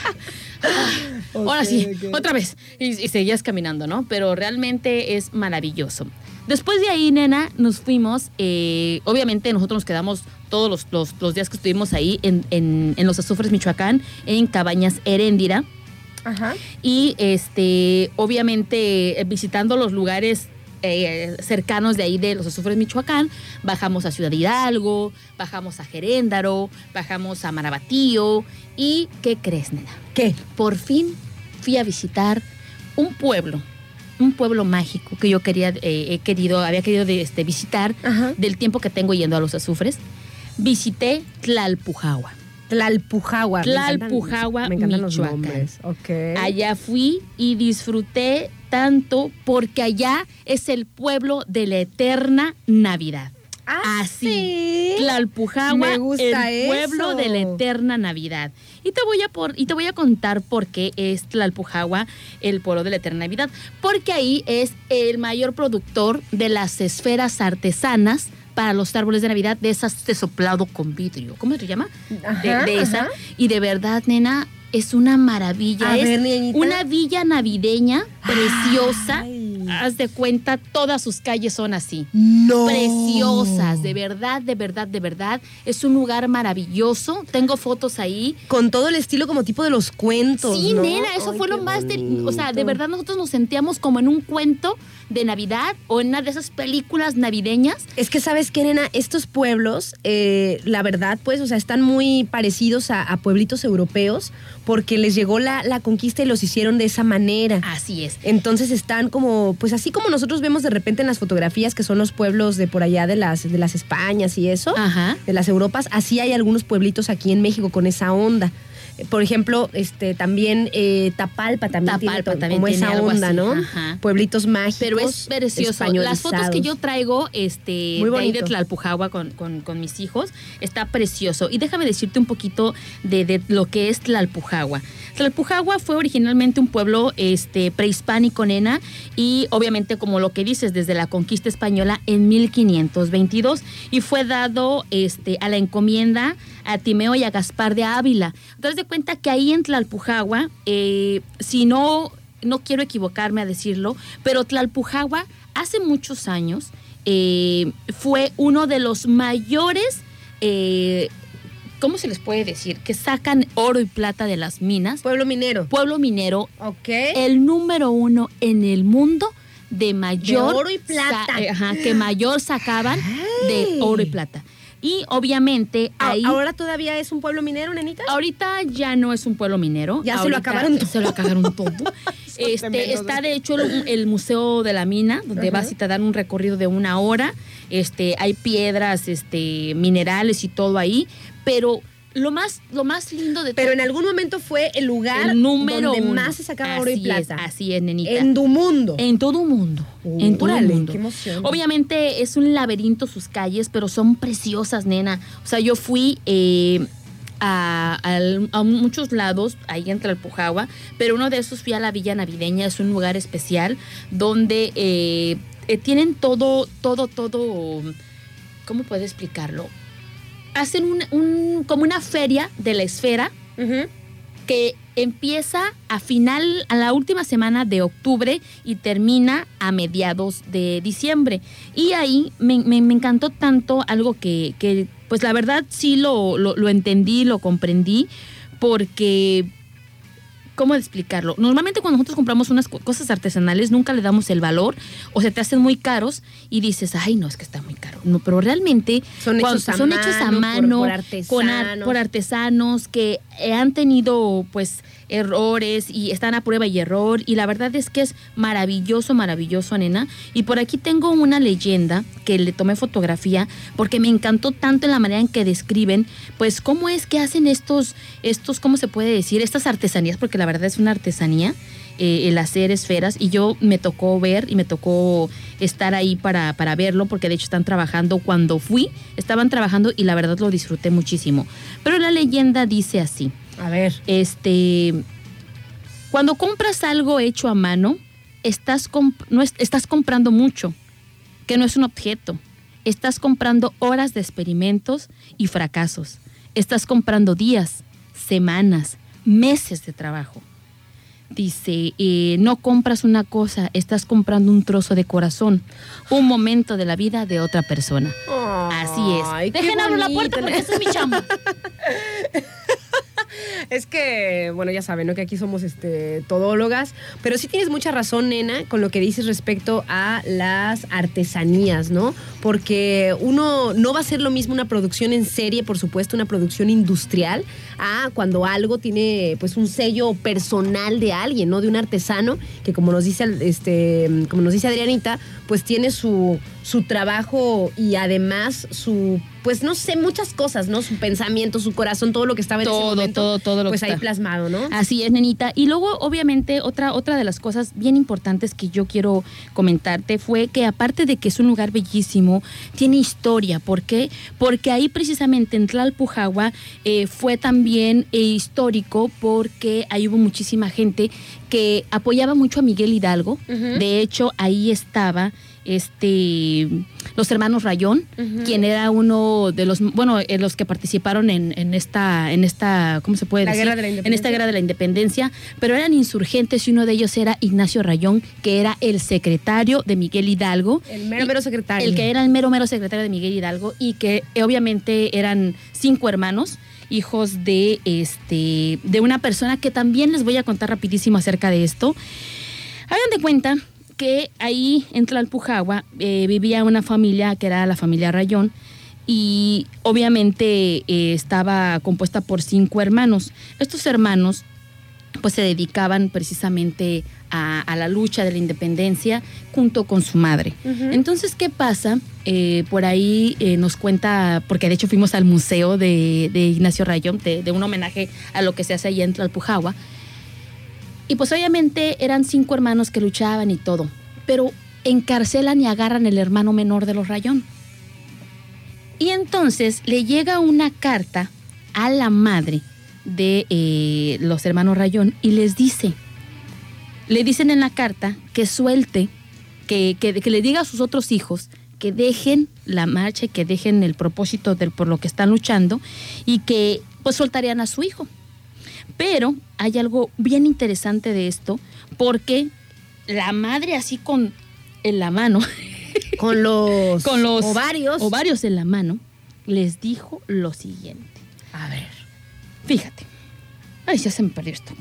Speaker 2: Ahora
Speaker 1: Ok,
Speaker 2: sí, otra vez. Y, y seguías caminando, ¿no? Pero realmente es maravilloso. Después de ahí, nena, nos fuimos. eh, obviamente nosotros nos quedamos todos los, los- los días que estuvimos ahí en, en- en los azufres Michoacán, en Cabañas Heréndira.
Speaker 1: Ajá.
Speaker 2: Y este, obviamente eh, visitando los lugares eh, cercanos de ahí de los azufres Michoacán, bajamos a Ciudad Hidalgo, bajamos a Geréndaro, bajamos a Marabatío. ¿Y qué crees, nena?
Speaker 1: ¿Qué?
Speaker 2: por fin fui a visitar un pueblo, un pueblo mágico que yo quería, eh, he querido, había querido este, visitar
Speaker 1: Ajá.
Speaker 2: del tiempo que tengo yendo a los azufres. Visité Tlalpujahua.
Speaker 1: Tlalpujahua. Me encantan-
Speaker 2: Tlalpujahua,
Speaker 1: Me encantan los nombres.
Speaker 2: Allá fui y disfruté tanto porque allá es el pueblo de la eterna Navidad.
Speaker 1: Ah,
Speaker 2: Así.
Speaker 1: ¿sí?
Speaker 2: Tlalpujahua,
Speaker 1: Me gusta
Speaker 2: el pueblo de la eterna Navidad. Y te voy a por, y te voy a contar por qué es Tlalpujahua el pueblo de la eterna Navidad, porque ahí es el mayor productor de las esferas artesanas para los árboles de Navidad de esas de soplado con vidrio. ¿Cómo se llama?
Speaker 1: Ajá,
Speaker 2: de, de esa. Y de verdad, nena, es una maravilla.
Speaker 1: A
Speaker 2: es
Speaker 1: ver,
Speaker 2: una villa navideña preciosa
Speaker 1: Ay.
Speaker 2: haz de cuenta, todas sus calles son así.
Speaker 1: No.
Speaker 2: Preciosas, de verdad, de verdad, de verdad. Es un lugar maravilloso. Tengo fotos ahí.
Speaker 1: Con todo el estilo como tipo de los cuentos.
Speaker 2: Sí,
Speaker 1: ¿no?
Speaker 2: nena, eso
Speaker 1: Ay,
Speaker 2: fue lo más de, o sea, de verdad nosotros nos sentíamos como en un cuento de Navidad o en una de esas películas navideñas.
Speaker 1: Es que, ¿sabes qué, nena? Estos pueblos, eh, la verdad, pues, o sea, están muy parecidos a, a pueblitos europeos porque les llegó la, la conquista y los hicieron de esa manera.
Speaker 2: Así es.
Speaker 1: Entonces están como, pues así como nosotros vemos de repente en las fotografías que son los pueblos de por allá de las, de las Españas y eso,
Speaker 2: Ajá.
Speaker 1: de las Europas, así hay algunos pueblitos aquí en México con esa onda. Por ejemplo, este también eh, Tapalpa también tiene
Speaker 2: Tapalpa
Speaker 1: to-
Speaker 2: también
Speaker 1: como
Speaker 2: tiene
Speaker 1: esa
Speaker 2: algo
Speaker 1: onda,
Speaker 2: así,
Speaker 1: ¿no?
Speaker 2: ajá.
Speaker 1: Pueblitos mágicos.
Speaker 2: Pero es precioso. Las fotos que yo traigo este,
Speaker 1: Muy
Speaker 2: de ahí de. Tlalpujagua con, con- con mis hijos está precioso. Y déjame decirte un poquito de, de lo que es Tlalpujagua. Tlalpujagua fue originalmente un pueblo este, prehispánico, nena, y obviamente, como lo que dices, desde la conquista española en 1522, y fue dado este, a la encomienda a Timeo y a Gaspar de Ávila. Entonces, de cuenta que ahí en Tlalpujagua, eh, si no, no quiero equivocarme a decirlo, pero Tlalpujagua hace muchos años eh, fue uno de los mayores, eh, ¿cómo se les puede decir? Que sacan oro y plata de las minas.
Speaker 1: Pueblo minero.
Speaker 2: Pueblo minero,
Speaker 1: Ok.
Speaker 2: el número uno en el mundo de mayor
Speaker 1: De oro y plata.
Speaker 2: eh, ajá, que mayor sacaban de oro y plata. Y obviamente
Speaker 1: A-
Speaker 2: ahí
Speaker 1: ¿Ahora todavía es un pueblo minero, nenita?
Speaker 2: Ahorita ya no es un pueblo minero.
Speaker 1: Ya se lo acabaron todo.
Speaker 2: Se lo acabaron todo. este, está de hecho el, el Museo de la Mina, donde
Speaker 1: Ajá.
Speaker 2: vas y te dan un recorrido de una hora. Este, hay piedras, este, minerales y todo ahí. Pero lo más, lo más lindo de
Speaker 1: Pero
Speaker 2: todo
Speaker 1: en algún momento fue el lugar
Speaker 2: el número
Speaker 1: donde
Speaker 2: uno.
Speaker 1: más se sacaba oro y
Speaker 2: Así
Speaker 1: plata.
Speaker 2: Es, así es, nenita.
Speaker 1: En tu mundo.
Speaker 2: En todo mundo. en todo
Speaker 1: Órale,
Speaker 2: el mundo.
Speaker 1: qué emoción.
Speaker 2: Obviamente es un laberinto sus calles, pero son preciosas, nena. O sea, yo fui eh, a, a muchos lados, ahí en Tlalpujagua, pero uno de esos fui a la Villa Navideña, es un lugar especial donde eh, eh, tienen todo, todo, todo. ¿Cómo puedo explicarlo? Hacen un, un- como una feria de la esfera que empieza a final, a la última semana de octubre y termina a mediados de diciembre. Y ahí me, me- me encantó tanto algo que, que, pues la verdad sí lo, lo, lo entendí, lo comprendí, porque... ¿Cómo explicarlo? Normalmente cuando nosotros compramos unas co- cosas artesanales nunca le damos el valor o se te hacen muy caros y dices, ay, no, es que está muy caro. No, pero realmente
Speaker 1: Son hechos a
Speaker 2: son
Speaker 1: mano,
Speaker 2: hechos a
Speaker 1: por-
Speaker 2: con ar-
Speaker 1: artesanos.
Speaker 2: por artesanos que han tenido pues errores y están a prueba y error y la verdad es que es maravilloso, maravilloso, nena. Y por aquí tengo una leyenda que le tomé fotografía porque me encantó tanto en la manera en que describen pues cómo es que hacen estos, estos, ¿cómo se puede decir? Estas artesanías, porque la verdad es una artesanía. eh, el hacer esferas y yo me tocó ver y me tocó estar ahí para, para verlo porque de hecho están trabajando cuando fui, estaban trabajando y la verdad lo disfruté muchísimo. Pero la leyenda dice así,
Speaker 1: A ver.
Speaker 2: este, cuando compras algo hecho a mano, estás, comp- no es- estás comprando mucho, que no es un objeto. Estás comprando horas de experimentos y fracasos. Estás comprando días, semanas, meses de trabajo. Dice, eh, no compras una cosa, estás comprando un trozo de corazón, un momento de la vida de otra persona. Así es. Dejen abrir la puerta porque esa es mi chamba.
Speaker 1: Es que, bueno, ya saben, ¿no? Que aquí somos este, todólogas, pero sí tienes mucha razón, nena, con lo que dices respecto a las artesanías, ¿no? Porque uno no va a ser lo mismo una producción en serie, por supuesto, una producción industrial, a cuando algo tiene, pues, un sello personal de alguien, ¿no? De un artesano, que como nos dice, este, como nos dice Adrianita, pues tiene su, su trabajo y además su, pues, no sé, muchas cosas, ¿no? Su pensamiento, su corazón, todo lo que estaba en ese
Speaker 2: Todo,
Speaker 1: momento
Speaker 2: todo, todo lo
Speaker 1: pues
Speaker 2: que
Speaker 1: ahí
Speaker 2: está.
Speaker 1: plasmado, ¿no?
Speaker 2: Así es, nenita. Y luego, obviamente, otra, otra de las cosas bien importantes que yo quiero comentarte fue que aparte de que es un lugar bellísimo, tiene historia. ¿Por qué? Porque ahí precisamente en Tlalpujagua eh, fue también eh, histórico porque ahí hubo muchísima gente que apoyaba mucho a Miguel Hidalgo. De hecho, ahí estaba este los hermanos Rayón, quien era uno de los, bueno, eh, los que participaron en, en esta, en esta, ¿cómo se puede
Speaker 1: La
Speaker 2: decir?
Speaker 1: Guerra de la
Speaker 2: En esta guerra de la independencia, pero eran insurgentes y uno de ellos era Ignacio Rayón, que era el secretario de Miguel Hidalgo.
Speaker 1: El mero, mero secretario.
Speaker 2: el que era el mero mero secretario de Miguel Hidalgo y que eh, obviamente eran cinco hermanos hijos de este de una persona que también les voy a contar rapidísimo acerca de esto hagan de cuenta que ahí en Tlalpujagua eh, vivía una familia que era la familia Rayón y obviamente eh, estaba compuesta por cinco hermanos estos hermanos pues se dedicaban precisamente a, a la lucha de la independencia junto con su madre. Entonces, ¿qué pasa? Eh, por ahí eh, nos cuenta, porque de hecho fuimos al museo de, de Ignacio Rayón, de, de un homenaje a lo que se hace allá en Tlalpujagua. Y pues obviamente eran cinco hermanos que luchaban y todo, pero encarcelan y agarran el hermano menor de los Rayón. Y entonces le llega una carta a la madre de eh, los hermanos Rayón y les dice, le dicen en la carta que suelte, que, que, que le diga a sus otros hijos que dejen la marcha y que dejen el propósito por lo que están luchando y que pues soltarían a su hijo. Pero hay algo bien interesante de esto porque la madre así con en la mano
Speaker 1: Con los,
Speaker 2: con los
Speaker 1: ovarios.
Speaker 2: ovarios en la mano, les dijo lo siguiente.
Speaker 1: A ver.
Speaker 2: Fíjate. Ay, ya se me perdió esto.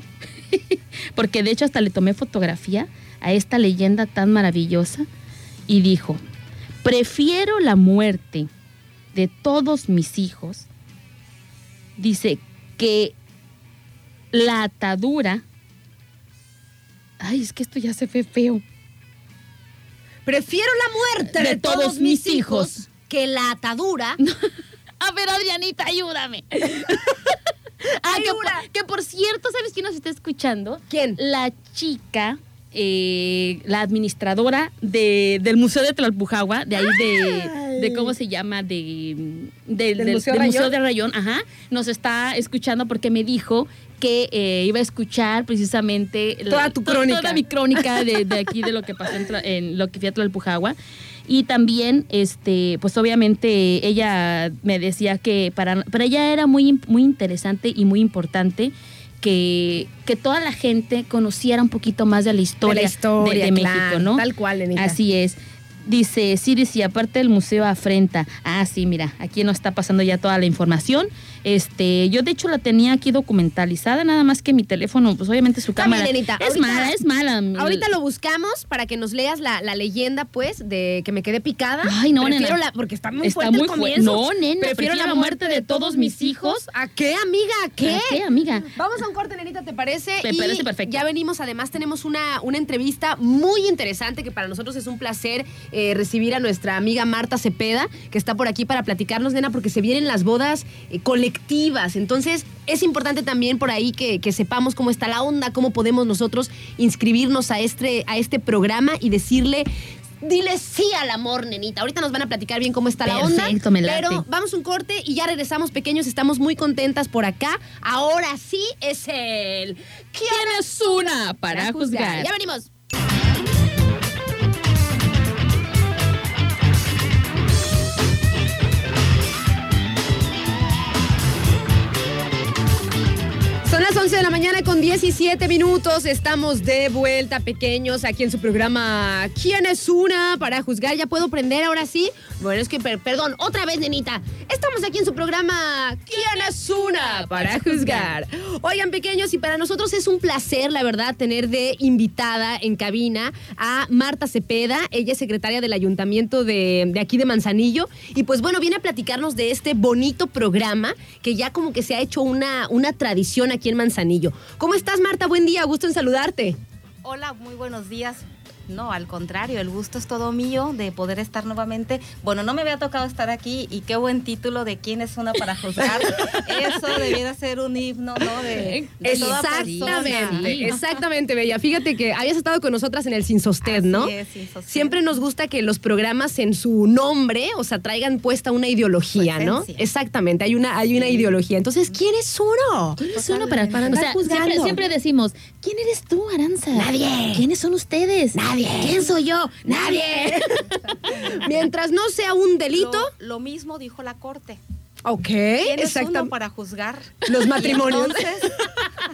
Speaker 2: Porque de hecho hasta le tomé fotografía a esta leyenda tan maravillosa y dijo, prefiero la muerte de todos mis hijos, dice que la atadura, ay, es que esto ya se fue feo.
Speaker 1: Prefiero la muerte de, todos, mis hijos que la atadura.
Speaker 2: A ver, Adrianita, ayúdame. ah, que que por cierto, ¿sabes quién nos está escuchando?
Speaker 1: ¿Quién?
Speaker 2: La chica, eh, la administradora de, del Museo de Tlalpujagua, de ahí de, de ¿cómo se llama? De, de-
Speaker 1: ¿Del Museo?
Speaker 2: Museo de Rayón, ajá. Nos está escuchando porque me dijo que eh, iba a escuchar precisamente la-
Speaker 1: Toda tu
Speaker 2: to-
Speaker 1: crónica.
Speaker 2: Toda mi crónica de, de aquí, de lo que pasó en, en lo que fui a Tlalpujagua. Y también, este, pues obviamente ella me decía que para, para ella era muy, muy interesante y muy importante que, que toda la gente conociera un poquito más de la historia
Speaker 1: de la historia,
Speaker 2: de, de
Speaker 1: claro,
Speaker 2: México, ¿no?
Speaker 1: Tal cual, Lenita.
Speaker 2: Así es. Dice Siris, y aparte el museo afrenta. Ah, sí, mira, aquí nos está pasando ya toda la información. Este, yo de hecho la tenía aquí documentalizada, nada más que mi teléfono, pues obviamente su
Speaker 1: Está
Speaker 2: cámara.
Speaker 1: bien,
Speaker 2: es
Speaker 1: ahorita-
Speaker 2: mala, es mala.
Speaker 1: Ahorita lo buscamos para que nos leas la, la leyenda, pues, de que me quedé picada.
Speaker 2: Ay, no,
Speaker 1: prefiero
Speaker 2: nena.
Speaker 1: la, porque está muy
Speaker 2: Está
Speaker 1: fuerte
Speaker 2: muy
Speaker 1: el
Speaker 2: fu-
Speaker 1: comienzo.
Speaker 2: No, nena,
Speaker 1: Prefiero la muerte de todos mis hijos. ¿A qué, amiga? ¿A qué?
Speaker 2: ¿A qué, amiga?
Speaker 1: Vamos a un corte, nenita, ¿te parece?
Speaker 2: Me
Speaker 1: Y
Speaker 2: parece perfecto.
Speaker 1: Ya venimos, además tenemos una, una entrevista muy interesante que para nosotros es un placer eh, recibir a nuestra amiga Marta Cepeda, que está por aquí para platicarnos, nena, porque se vienen las bodas eh, colectivas. Entonces, es importante también por ahí que, que sepamos cómo está la onda, cómo podemos nosotros inscribirnos a este, a este programa y decirle. Dile sí al amor, nenita. Ahorita nos van a platicar bien cómo está la onda.
Speaker 2: Me late.
Speaker 1: Pero vamos un corte y ya regresamos, pequeños. Estamos muy contentas por acá. Ahora sí es el.
Speaker 2: ¿Quién es una para juzgar?
Speaker 1: Ya venimos. Son las 11 de la mañana con 17 minutos. Estamos de vuelta, pequeños, aquí en su programa ¿Quién es una? Para juzgar. ¿Ya puedo prender ahora sí? Bueno, es que, per- perdón, otra vez, nenita. Estamos aquí en su programa ¿Quién es una? Para juzgar. Oigan, pequeños, y para nosotros es un placer, la verdad, tener de invitada en cabina a Marta Cepeda. Ella es secretaria del ayuntamiento de, de aquí de Manzanillo. Y pues bueno, viene a platicarnos de este bonito programa que ya como que se ha hecho una, una tradición aquí Manzanillo. ¿Cómo estás, Marta? Buen día, gusto en saludarte.
Speaker 3: Hola, muy buenos días. No, al contrario, el gusto es todo mío de poder estar nuevamente. Bueno, no me había tocado estar aquí y qué buen título de quién es una para juzgar. Eso debiera ser un himno, ¿no? De, de toda
Speaker 1: Exactamente,
Speaker 3: persona.
Speaker 1: exactamente, Bella. Fíjate que habías estado con nosotras en el Sin Sosted, ¿no?
Speaker 3: es, Sin Sosted.
Speaker 1: Siempre nos gusta que los programas en su nombre, o sea, traigan puesta una ideología, ¿no? Exactamente, hay una, hay una ideología. Entonces, ¿quién es uno?
Speaker 2: ¿Quién es uno para,
Speaker 1: Para
Speaker 2: o
Speaker 1: andar
Speaker 2: sea,
Speaker 1: juzgando.
Speaker 2: siempre, siempre decimos, ¿quién eres tú, Aranza?
Speaker 1: Nadie.
Speaker 2: ¿Quiénes son ustedes?
Speaker 1: Nadie.
Speaker 2: Nadie. ¿Quién soy yo? Nadie.
Speaker 1: Mientras no sea un delito,
Speaker 3: Lo, lo mismo dijo la corte.
Speaker 1: ok,
Speaker 3: ¿Quién es uno
Speaker 1: exactamente.
Speaker 3: para juzgar?
Speaker 1: Los
Speaker 3: Y
Speaker 1: matrimonios.
Speaker 3: entonces,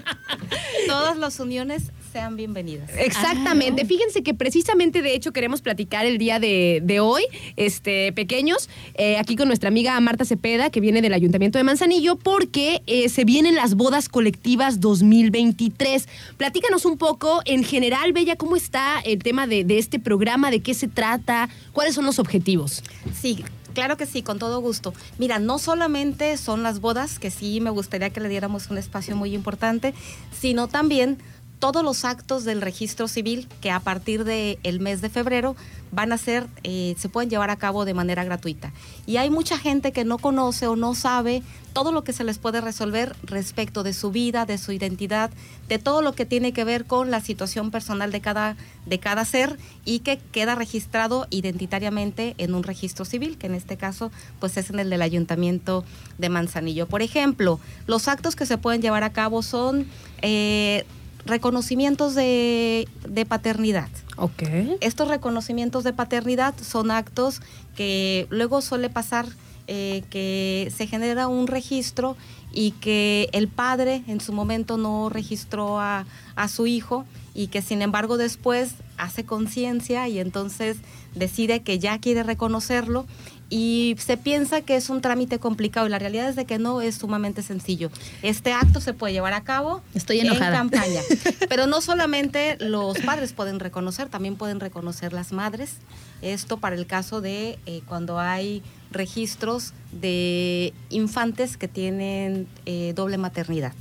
Speaker 3: todas las uniones sean bienvenidas.
Speaker 1: Exactamente. Fíjense que precisamente de hecho queremos platicar el día de, de hoy, este, pequeños, eh, aquí con nuestra amiga Marta Cepeda, que viene del Ayuntamiento de Manzanillo, porque eh, se vienen las bodas colectivas 2023. Platícanos un poco, en general, Bella, ¿cómo está el tema de, de este programa? ¿De qué se trata? ¿Cuáles son los objetivos?
Speaker 3: Sí, claro que sí, con todo gusto. Mira, no solamente son las bodas, que sí me gustaría que le diéramos un espacio muy importante, sino también todos los actos del registro civil que a partir del mes de febrero van a ser, eh, se pueden llevar a cabo de manera gratuita. Y hay mucha gente que no conoce o no sabe todo lo que se les puede resolver respecto de su vida, de su identidad, de todo lo que tiene que ver con la situación personal de cada, de cada ser y que queda registrado identitariamente en un registro civil, que en este caso pues es en el del Ayuntamiento de Manzanillo. Por ejemplo, los actos que se pueden llevar a cabo son eh, reconocimientos de, de paternidad.
Speaker 1: Ok.
Speaker 3: Estos reconocimientos de paternidad son actos que luego suele pasar eh, que se genera un registro y que el padre en su momento no registró a, a su hijo y que sin embargo después hace conciencia y entonces decide que ya quiere reconocerlo y se piensa que es un trámite complicado y la realidad es de que no es sumamente sencillo. Este acto se puede llevar a cabo
Speaker 2: Estoy enojada.
Speaker 3: en campaña, pero no solamente los padres pueden reconocer, también pueden reconocer las madres. Esto para el caso de eh, cuando hay registros de infantes que tienen eh, doble maternidad.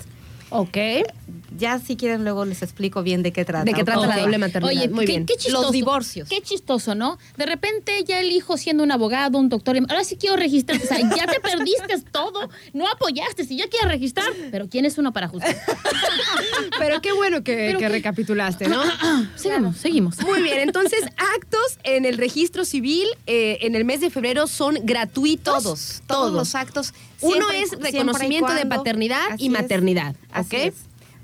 Speaker 1: Ok.
Speaker 3: Ya si quieren luego les explico bien de qué trata.
Speaker 1: ¿De qué trata la
Speaker 3: Ok.
Speaker 1: doble maternidad?
Speaker 2: Oye,
Speaker 1: Muy
Speaker 2: qué,
Speaker 1: bien.
Speaker 2: qué chistoso.
Speaker 3: Los divorcios.
Speaker 2: Qué chistoso, ¿no? De repente ya el hijo siendo un abogado, un doctor, ahora sí quiero registrar. O sea, ya te perdiste todo, no apoyaste, si ya quieres registrar, pero ¿quién es uno para juzgar?
Speaker 1: Pero qué bueno que,
Speaker 2: Pero
Speaker 1: que
Speaker 2: qué-
Speaker 1: recapitulaste, ¿no?
Speaker 2: Seguimos, seguimos.
Speaker 1: Muy bien, entonces actos en el registro civil eh, en el mes de febrero son gratuitos.
Speaker 3: Todos, todos los actos.
Speaker 1: Uno
Speaker 3: siempre
Speaker 1: es reconocimiento de paternidad y
Speaker 3: Así es,
Speaker 1: maternidad,
Speaker 3: así
Speaker 1: ¿ok?
Speaker 3: es.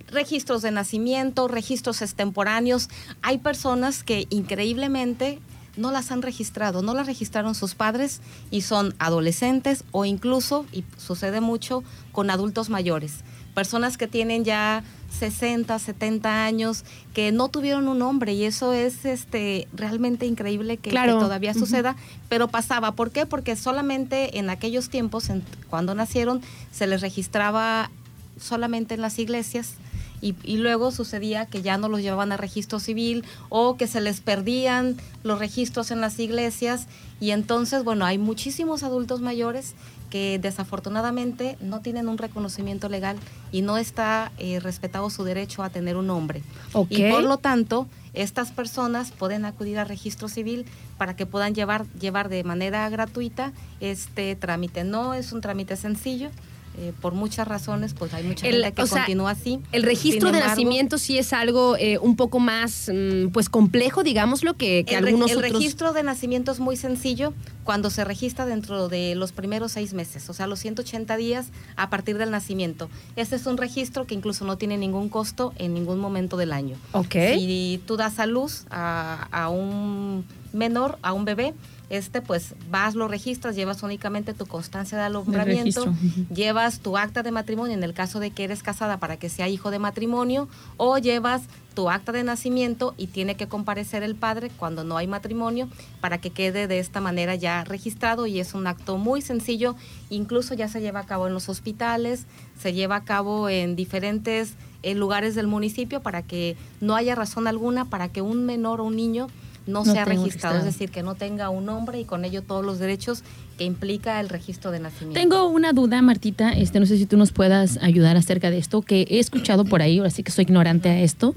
Speaker 3: Registros de nacimiento, registros extemporáneos. Hay personas que increíblemente no las han registrado, no las registraron sus padres y son adolescentes o incluso, y sucede mucho, con adultos mayores. Personas que tienen ya 60, 70 años, que no tuvieron un nombre y eso es este realmente increíble que, todavía suceda, pero pasaba. ¿Por qué? Porque solamente en aquellos tiempos, en- cuando nacieron, se les registraba solamente en las iglesias. Y, y luego sucedía que ya no los llevaban a registro civil o que se les perdían los registros en las iglesias. Y entonces, bueno, hay muchísimos adultos mayores que desafortunadamente no tienen un reconocimiento legal y no está eh, respetado su derecho a tener un nombre. Y por lo tanto, estas personas pueden acudir al registro civil para que puedan llevar, llevar de manera gratuita este trámite. No es un trámite sencillo. Eh, por muchas razones, pues hay mucha
Speaker 1: El-
Speaker 3: gente que
Speaker 1: o sea,
Speaker 3: continúa así.
Speaker 1: El registro
Speaker 3: Sin
Speaker 1: de
Speaker 3: embargo,
Speaker 1: nacimiento sí es algo eh, un poco más, mm, pues complejo, digámoslo, que, que
Speaker 3: el,
Speaker 1: algunos
Speaker 3: el
Speaker 1: otros.
Speaker 3: registro de nacimiento es muy sencillo cuando se registra dentro de los primeros seis meses, o sea, los 180 días a partir del nacimiento. Este es un registro que incluso no tiene ningún costo en ningún momento del año.
Speaker 1: Ok.
Speaker 3: Si tú das a luz a, a un menor, a un bebé, este pues vas, lo registras, llevas únicamente tu constancia de alumbramiento, llevas tu acta de matrimonio en el caso de que eres casada para que sea hijo de matrimonio, o llevas tu acta de nacimiento y tiene que comparecer el padre cuando no hay matrimonio para que quede de esta manera ya registrado y es un acto muy sencillo, incluso ya se lleva a cabo en los hospitales, se lleva a cabo en diferentes eh, lugares del municipio para que no haya razón alguna para que un menor o un niño no,
Speaker 2: No
Speaker 3: sea registrado, es decir, que no tenga un nombre y con ello todos los derechos que implica el registro de nacimiento.
Speaker 2: Tengo una duda, Martita, este, no sé si tú nos puedas ayudar acerca de esto, que he escuchado por ahí, ahora sí que soy ignorante a esto,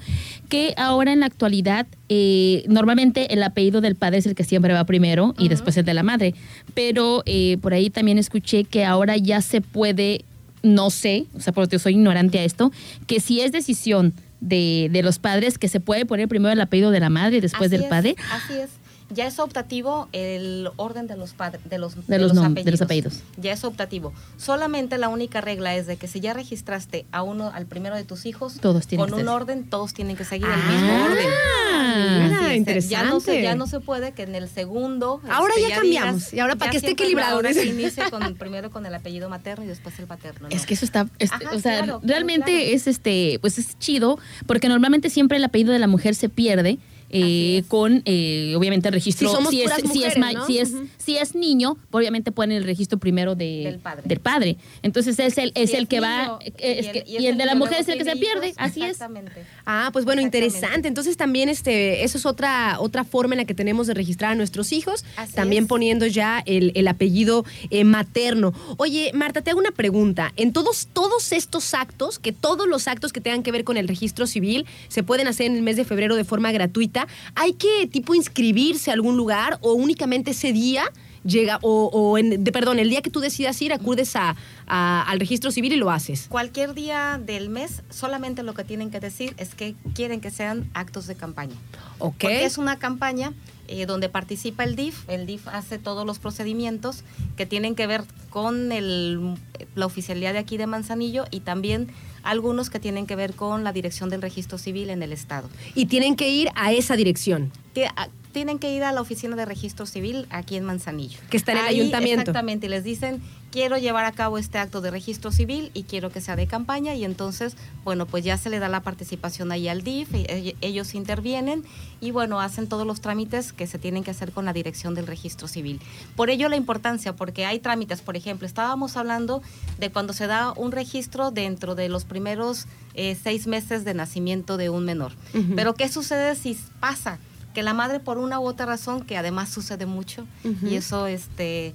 Speaker 2: que ahora en la actualidad, eh, normalmente el apellido del padre es el que siempre va primero y después el de la madre, pero eh, por ahí también escuché que ahora ya se puede, no sé, o sea, porque yo soy ignorante a esto, que si es decisión de, de los padres, que se puede poner primero el apellido de la madre y después
Speaker 3: Así
Speaker 2: del
Speaker 3: es,
Speaker 2: padre.
Speaker 3: Así es. Ya es optativo el orden de los padres, de los,
Speaker 2: De los nom- de los apellidos.
Speaker 3: Ya es optativo. Solamente la única regla es de que si ya registraste a uno, al primero de tus hijos,
Speaker 2: Todos tienen
Speaker 3: con un orden, todos tienen que seguir el
Speaker 1: Ah,
Speaker 3: mismo orden.
Speaker 1: mira,
Speaker 3: Así es,
Speaker 1: interesante.
Speaker 3: Ya no, se, ya no se puede que en el segundo.
Speaker 1: Ahora
Speaker 3: este,
Speaker 1: ya cambiamos,
Speaker 3: digas-
Speaker 1: y ahora para que esté equilibrado,
Speaker 3: Ahora que inicie con, primero con el apellido materno y después el paterno. ¿no?
Speaker 2: Es que eso está, es-
Speaker 3: Ajá,
Speaker 2: o sea,
Speaker 3: claro,
Speaker 2: realmente
Speaker 3: claro.
Speaker 2: es este, pues es chido, porque normalmente siempre el apellido de la mujer se pierde. Eh, con eh, obviamente el registro
Speaker 1: Si somos
Speaker 2: es,
Speaker 1: puras
Speaker 2: si, es,
Speaker 1: mujeres,
Speaker 2: ma-
Speaker 1: ¿no?
Speaker 2: si, es. Si es niño obviamente ponen el registro primero de,
Speaker 3: Del padre.
Speaker 2: del padre entonces es el es
Speaker 3: Si
Speaker 2: el que va
Speaker 3: niño,
Speaker 2: eh, es
Speaker 3: y
Speaker 2: que-
Speaker 3: y
Speaker 2: y el de la mujer es el que se pierde así es
Speaker 3: Exactamente.
Speaker 1: Ah, pues bueno, interesante. Entonces también este, eso es otra, otra forma en la que tenemos de registrar a nuestros hijos,
Speaker 3: Así
Speaker 1: también
Speaker 3: es.
Speaker 1: poniendo ya el, el apellido eh, materno. Oye, Marta, te hago una pregunta. En todos, todos estos actos, que todos los actos que tengan que ver con el registro civil se pueden hacer en el mes de febrero de forma gratuita, ¿hay que tipo inscribirse a algún lugar o únicamente ese día? Llega, o, o en, de, perdón, el día que tú decidas ir, acudes a, a- al registro civil y lo haces.
Speaker 3: Cualquier día del mes, solamente lo que tienen que decir es que quieren que sean actos de campaña.
Speaker 1: ¿Ok?
Speaker 3: Porque es una campaña eh, donde participa el DIF. El DIF hace todos los procedimientos que tienen que ver con el- la oficialidad de aquí de Manzanillo y también algunos que tienen que ver con la dirección del registro civil en el estado.
Speaker 1: Y tienen que ir a esa dirección.
Speaker 3: Que, tienen que ir a la oficina de registro civil aquí en Manzanillo.
Speaker 1: Que está en el
Speaker 3: Ahí,
Speaker 1: ayuntamiento.
Speaker 3: Exactamente, y les dicen, quiero llevar a cabo este acto de registro civil y quiero que sea de campaña y entonces, bueno, pues ya se le da la participación ahí al DIF, y e- ellos intervienen y bueno, hacen todos los trámites que se tienen que hacer con la dirección del registro civil. Por ello la importancia, porque hay trámites, por ejemplo, estábamos hablando de cuando se da un registro dentro de los primeros eh, seis meses de nacimiento de un menor. Pero ¿qué sucede si pasa? Que la madre por una u otra razón, que además sucede mucho, y eso este,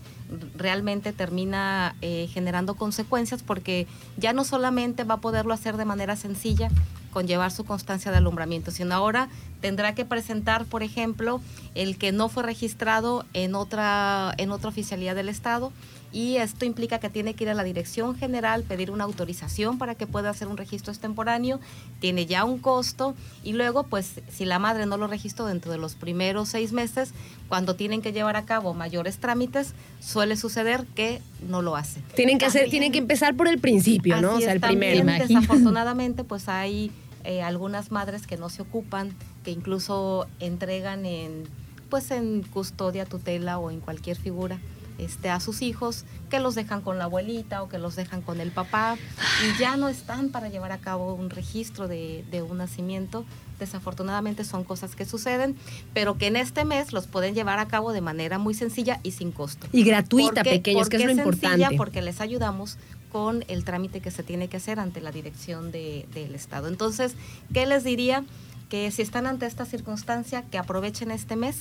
Speaker 3: realmente termina eh, generando consecuencias porque ya no solamente va a poderlo hacer de manera sencilla con llevar su constancia de alumbramiento, sino ahora tendrá que presentar, por ejemplo, el que no fue registrado en otra, en otra oficialidad del Estado y esto implica que tiene que ir a la dirección general, pedir una autorización para que pueda hacer un registro extemporáneo, tiene ya un costo y luego pues si la madre no lo registró dentro de los primeros seis meses, cuando tienen que llevar a cabo mayores trámites, suele suceder que no lo hace.
Speaker 1: Tienen que hacer,
Speaker 3: También-
Speaker 1: tienen que empezar por el principio, ¿no?
Speaker 3: Así
Speaker 1: O sea, el primero.
Speaker 3: Desafortunadamente, pues hay eh, algunas madres que no se ocupan, que incluso entregan en, pues en custodia, tutela o en cualquier figura. Este, a sus hijos, que los dejan con la abuelita o que los dejan con el papá y ya no están para llevar a cabo un registro de, de un nacimiento. Desafortunadamente son cosas que suceden, pero que en este mes los pueden llevar a cabo de manera muy sencilla y sin costo.
Speaker 1: Y gratuita,
Speaker 3: ¿Por qué?
Speaker 1: pequeños, que es
Speaker 3: Porque
Speaker 1: lo
Speaker 3: sencilla,
Speaker 1: importante.
Speaker 3: Porque les ayudamos con el trámite que se tiene que hacer ante la dirección de- del Estado. Entonces, ¿qué les diría? Que si están ante esta circunstancia, que aprovechen este mes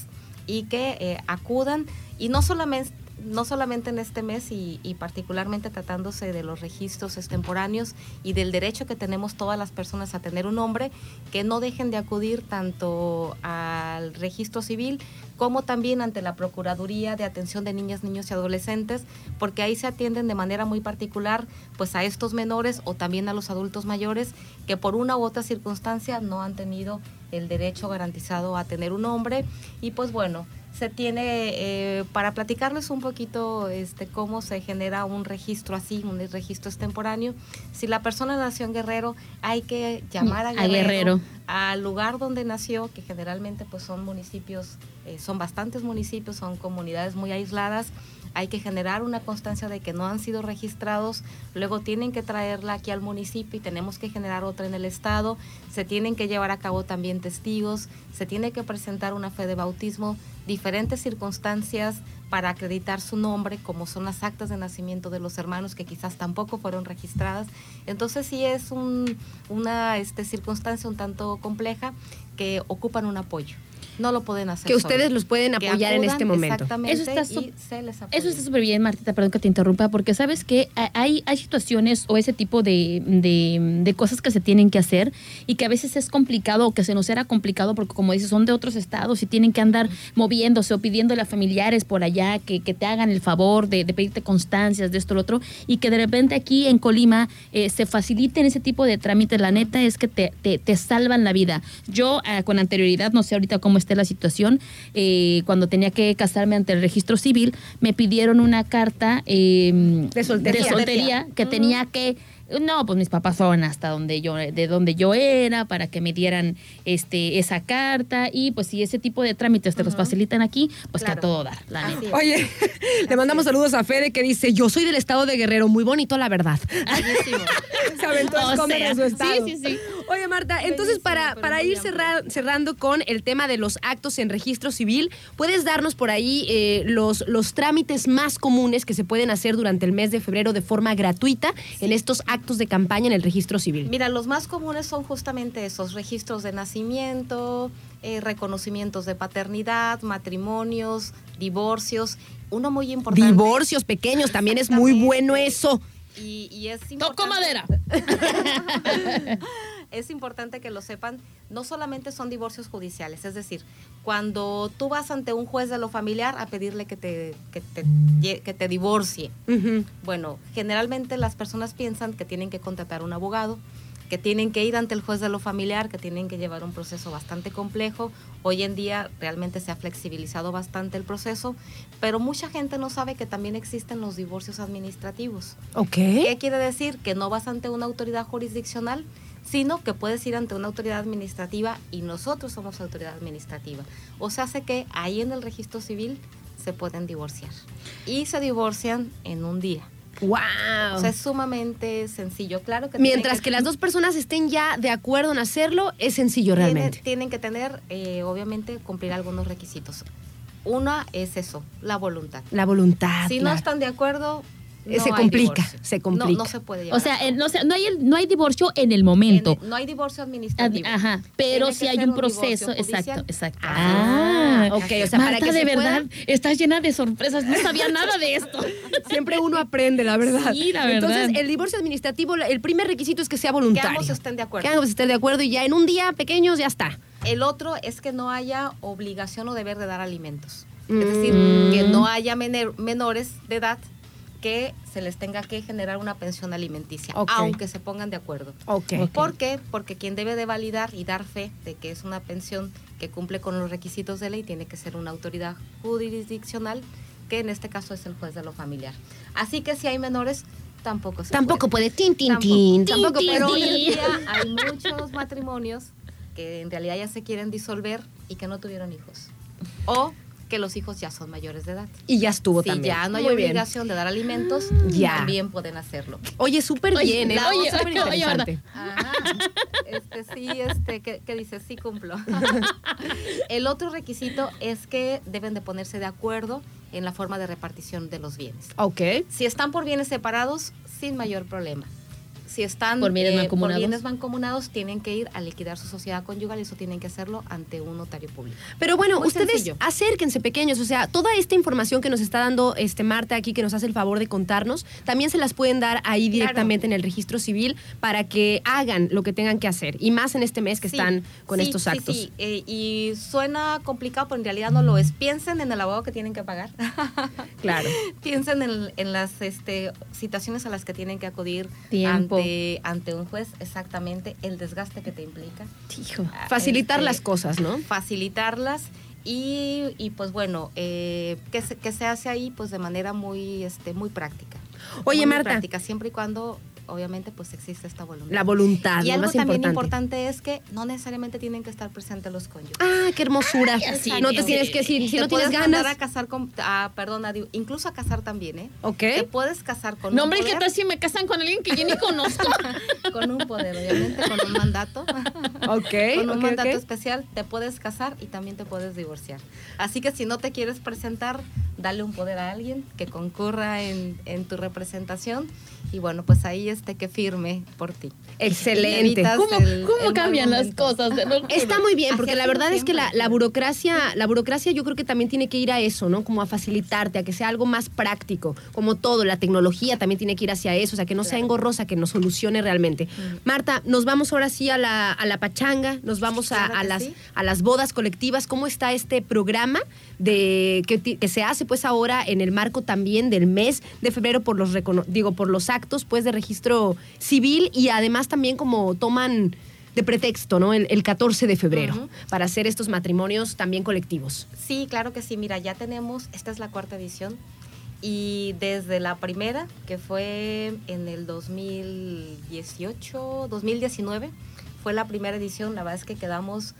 Speaker 3: y que eh, acudan y no solamente no solamente en este mes y, particularmente tratándose de los registros extemporáneos y del derecho que tenemos todas las personas a tener un nombre, que no dejen de acudir tanto al registro civil como también ante la Procuraduría de Atención de Niñas, Niños y Adolescentes, porque ahí se atienden de manera muy particular pues a estos menores o también a los adultos mayores que por una u otra circunstancia no han tenido el derecho garantizado a tener un nombre y pues bueno, se tiene, eh, para platicarles un poquito este, cómo se genera un registro así, un registro extemporáneo, si la persona nació en Guerrero, hay que llamar a
Speaker 2: A
Speaker 3: Guerrero,
Speaker 2: Guerrero.
Speaker 3: Al lugar donde nació, que generalmente pues son municipios, eh, son bastantes municipios, son comunidades muy aisladas, hay que generar una constancia de que no han sido registrados, luego tienen que traerla aquí al municipio y tenemos que generar otra en el estado, se tienen que llevar a cabo también testigos, se tiene que presentar una fe de bautismo, diferentes circunstancias para acreditar su nombre, como son las actas de nacimiento de los hermanos que quizás tampoco fueron registradas. Entonces sí es un- una este, circunstancia un tanto compleja que ocupan un apoyo. No lo pueden hacer.
Speaker 1: Que ustedes los pueden apoyar en este momento.
Speaker 3: Exactamente.
Speaker 2: Eso está
Speaker 3: y
Speaker 2: sup-
Speaker 3: se les apoya.
Speaker 2: Eso está súper bien, Martita, perdón que te interrumpa, porque sabes que hay, hay situaciones o ese tipo de, de- de cosas que se tienen que hacer y que a veces es complicado o que se nos era complicado porque como dices, son de otros estados y tienen que andar moviéndose o pidiéndole a familiares por allá que, que te hagan el favor de, de pedirte constancias de esto, lo otro, y que de repente aquí en Colima eh, se faciliten ese tipo de trámites. La neta es que te, te, te salvan la vida. Yo ah, con anterioridad, no sé ahorita cómo está manifesté la situación. Eh, cuando tenía que casarme ante el registro civil, me pidieron una carta eh,
Speaker 1: De soltería.
Speaker 2: de soltería que tenía que no, pues mis papás fueron hasta donde yo, de donde yo era, para que me dieran este, esa carta. Y pues si ese tipo de trámites te los facilitan aquí, pues que a todo dar, la
Speaker 3: Así
Speaker 2: neta.
Speaker 3: es.
Speaker 1: Oye, le mandamos saludos a Fede que dice, yo soy del estado de Guerrero, muy bonito la verdad. Se aventó a su estado.
Speaker 2: sí, sí, sí.
Speaker 1: Oye, Marta, entonces para, para ir cerra- cerrando con el tema de los actos en registro civil, ¿puedes darnos por ahí eh, los, los trámites más comunes que se pueden hacer durante el mes de febrero de forma gratuita en estos actos de campaña en el registro civil?
Speaker 3: Mira, los más comunes son justamente esos registros de nacimiento, eh, reconocimientos de paternidad, matrimonios, divorcios. Uno muy importante.
Speaker 1: Divorcios pequeños, también es muy bueno eso.
Speaker 3: Y, y es
Speaker 2: Toco
Speaker 3: importante-
Speaker 2: madera.
Speaker 3: es importante que lo sepan, no solamente son divorcios judiciales, es decir, cuando tú vas ante un juez de lo familiar a pedirle que te, que te, que te divorcie,
Speaker 1: Ujú.
Speaker 3: bueno, generalmente las personas piensan que tienen que contratar un abogado, que tienen que ir ante el juez de lo familiar, que tienen que llevar un proceso bastante complejo. Hoy en día realmente se ha flexibilizado bastante el proceso, pero mucha gente no sabe que también existen los divorcios administrativos.
Speaker 1: Ok.
Speaker 3: ¿Qué quiere decir? Que no vas ante una autoridad jurisdiccional, sino que puedes ir ante una autoridad administrativa y nosotros somos autoridad administrativa. O sea, hace que ahí en el registro civil se pueden divorciar. Y se divorcian en un día.
Speaker 1: Wow.
Speaker 3: O sea, es sumamente sencillo. Claro que
Speaker 1: Mientras que las dos personas estén ya de acuerdo en hacerlo, es sencillo
Speaker 3: tienen-
Speaker 1: realmente.
Speaker 3: Tienen que tener, eh, obviamente, cumplir algunos requisitos. Una es eso, la voluntad.
Speaker 1: La voluntad.
Speaker 3: si no están de acuerdo, no
Speaker 1: se
Speaker 3: hay
Speaker 1: complica,
Speaker 3: divorcio.
Speaker 1: se
Speaker 3: No-
Speaker 1: complica.
Speaker 3: No, se puede llevar
Speaker 2: O sea, en- no, sé, no, hay el- no hay divorcio en el momento.
Speaker 3: En- no hay divorcio
Speaker 2: Ad-
Speaker 3: administrativo.
Speaker 2: Ajá, pero
Speaker 3: Tiene que
Speaker 2: hay un proceso, exacto, exacto.
Speaker 1: Ah, ok, o sea, para que
Speaker 2: de
Speaker 1: se
Speaker 2: verdad,
Speaker 1: pueda-
Speaker 2: estás llena de sorpresas, no sabía nada de esto.
Speaker 1: Siempre uno aprende, la verdad.
Speaker 2: Sí, la verdad.
Speaker 1: Entonces, el divorcio administrativo, el primer requisito es que sea
Speaker 3: Que
Speaker 1: voluntario.
Speaker 3: ambos estén de acuerdo.
Speaker 1: Que ambos estén de acuerdo y ya en un día pequeños ya está.
Speaker 3: El otro es que no haya obligación o deber de dar alimentos.
Speaker 1: Mm.
Speaker 3: Es decir, que no haya menores de edad que se les tenga que generar una pensión alimenticia, aunque se pongan de acuerdo.
Speaker 1: Ok.
Speaker 3: ¿Por qué? Porque quien debe de validar y dar fe de que es una pensión que cumple con los requisitos de ley tiene que ser una autoridad jurisdiccional, que en este caso es el juez de lo familiar. Así que si hay menores, tampoco se
Speaker 1: Tampoco puede. Tin, tin,
Speaker 3: Tampoco.
Speaker 1: tin. Tampoco
Speaker 2: tin,
Speaker 1: puede.
Speaker 3: Pero hoy en día hay muchos matrimonios que en realidad ya se quieren disolver y que no tuvieron hijos. O que los hijos ya son mayores de edad.
Speaker 1: Y ya estuvo
Speaker 3: Si
Speaker 1: también.
Speaker 3: ya no hay
Speaker 1: Muy bien.
Speaker 3: obligación de dar alimentos,
Speaker 1: Ya.
Speaker 3: también pueden hacerlo.
Speaker 1: Oye, súper bien, ¿eh?
Speaker 2: oye,
Speaker 1: Súper interesante.
Speaker 3: Ajá. Este sí, este, ¿qué, qué dice? Sí cumplo. El otro requisito es que deben de ponerse de acuerdo en la forma de repartición de los bienes.
Speaker 1: Ok.
Speaker 3: Si están por bienes separados, sin mayor problema. Si están
Speaker 2: Por bienes
Speaker 3: eh,
Speaker 2: mancomunados.
Speaker 3: bienes mancomunados, tienen que ir a liquidar su sociedad conyugal y eso tienen que hacerlo ante un notario público.
Speaker 1: Pero bueno,
Speaker 3: Muy
Speaker 1: ustedes
Speaker 3: sencillo.
Speaker 1: acérquense pequeños, o sea, toda esta información que nos está dando este Marta aquí, que nos hace el favor de contarnos, también se las pueden dar ahí
Speaker 3: Claro.
Speaker 1: directamente en el registro civil para que hagan lo que tengan que hacer. Y más en este mes que
Speaker 3: Sí,
Speaker 1: están con
Speaker 3: sí,
Speaker 1: estos
Speaker 3: sí,
Speaker 1: actos.
Speaker 3: sí. Eh, y suena complicado, pero en realidad no lo es. Piensen en el abogado que tienen que pagar.
Speaker 1: Claro.
Speaker 3: Piensen en, en las este, situaciones a las que tienen que acudir
Speaker 2: Tiempo.
Speaker 3: ante, ante un juez, exactamente el desgaste que te implica.
Speaker 2: Hijo.
Speaker 3: Ah,
Speaker 1: Facilitar
Speaker 3: este,
Speaker 1: las cosas, ¿no?
Speaker 3: Facilitarlas y, y, pues bueno, eh, que, se, que se hace ahí pues de manera muy, este, muy práctica.
Speaker 1: Oye,
Speaker 3: muy
Speaker 1: Marta.
Speaker 3: práctica, siempre y cuando obviamente pues existe esta voluntad.
Speaker 1: La voluntad,
Speaker 3: y algo
Speaker 1: más
Speaker 3: también
Speaker 1: importante.
Speaker 3: importante es que no necesariamente tienen que estar presentes los cónyuges.
Speaker 1: Ah, qué hermosura.
Speaker 2: así,
Speaker 1: no te tienes que decir, si
Speaker 3: Te
Speaker 1: no tienes ganas.
Speaker 3: a casar con, ah, perdona, digo, incluso a casar también, ¿eh?
Speaker 1: Ok.
Speaker 3: Te puedes casar con
Speaker 2: No,
Speaker 3: un
Speaker 2: hombre, ¿qué
Speaker 3: poder,
Speaker 2: tal si me casan con alguien que yo ni conozco?
Speaker 3: con un poder, obviamente, con un mandato.
Speaker 1: Ok.
Speaker 3: con un mandato especial te puedes casar y también te puedes divorciar. Así que si no te quieres presentar, dale un poder a alguien que concurra en, en tu representación y bueno, pues ahí este que firme por ti.
Speaker 1: Excelente.
Speaker 2: ¿Cómo,
Speaker 3: el-
Speaker 2: cómo
Speaker 3: el
Speaker 2: cambian las cosas?
Speaker 1: Está muy bien, porque la verdad es que la, la burocracia, la burocracia yo creo que también tiene que ir a eso, ¿no? Como a facilitarte, a que sea algo más práctico, como todo, la tecnología también tiene que ir hacia eso, o sea, que no sea engorrosa, que nos solucione realmente. Marta, nos vamos ahora sí a la, a la pachanga, nos vamos a, las,
Speaker 3: sí.
Speaker 1: a las bodas colectivas. ¿Cómo está este programa de que, que se hace pues ahora en el marco también del mes de febrero por los digo por los actos pues de registro civil y además también como toman de pretexto, ¿no? El, el 14 de febrero,
Speaker 3: Ujú.
Speaker 1: para hacer estos matrimonios también colectivos.
Speaker 3: Sí, claro que sí. Mira, ya tenemos, esta es la cuarta edición. Y desde la primera, que fue en el 2018, 2019, fue la primera edición. La verdad es que quedamos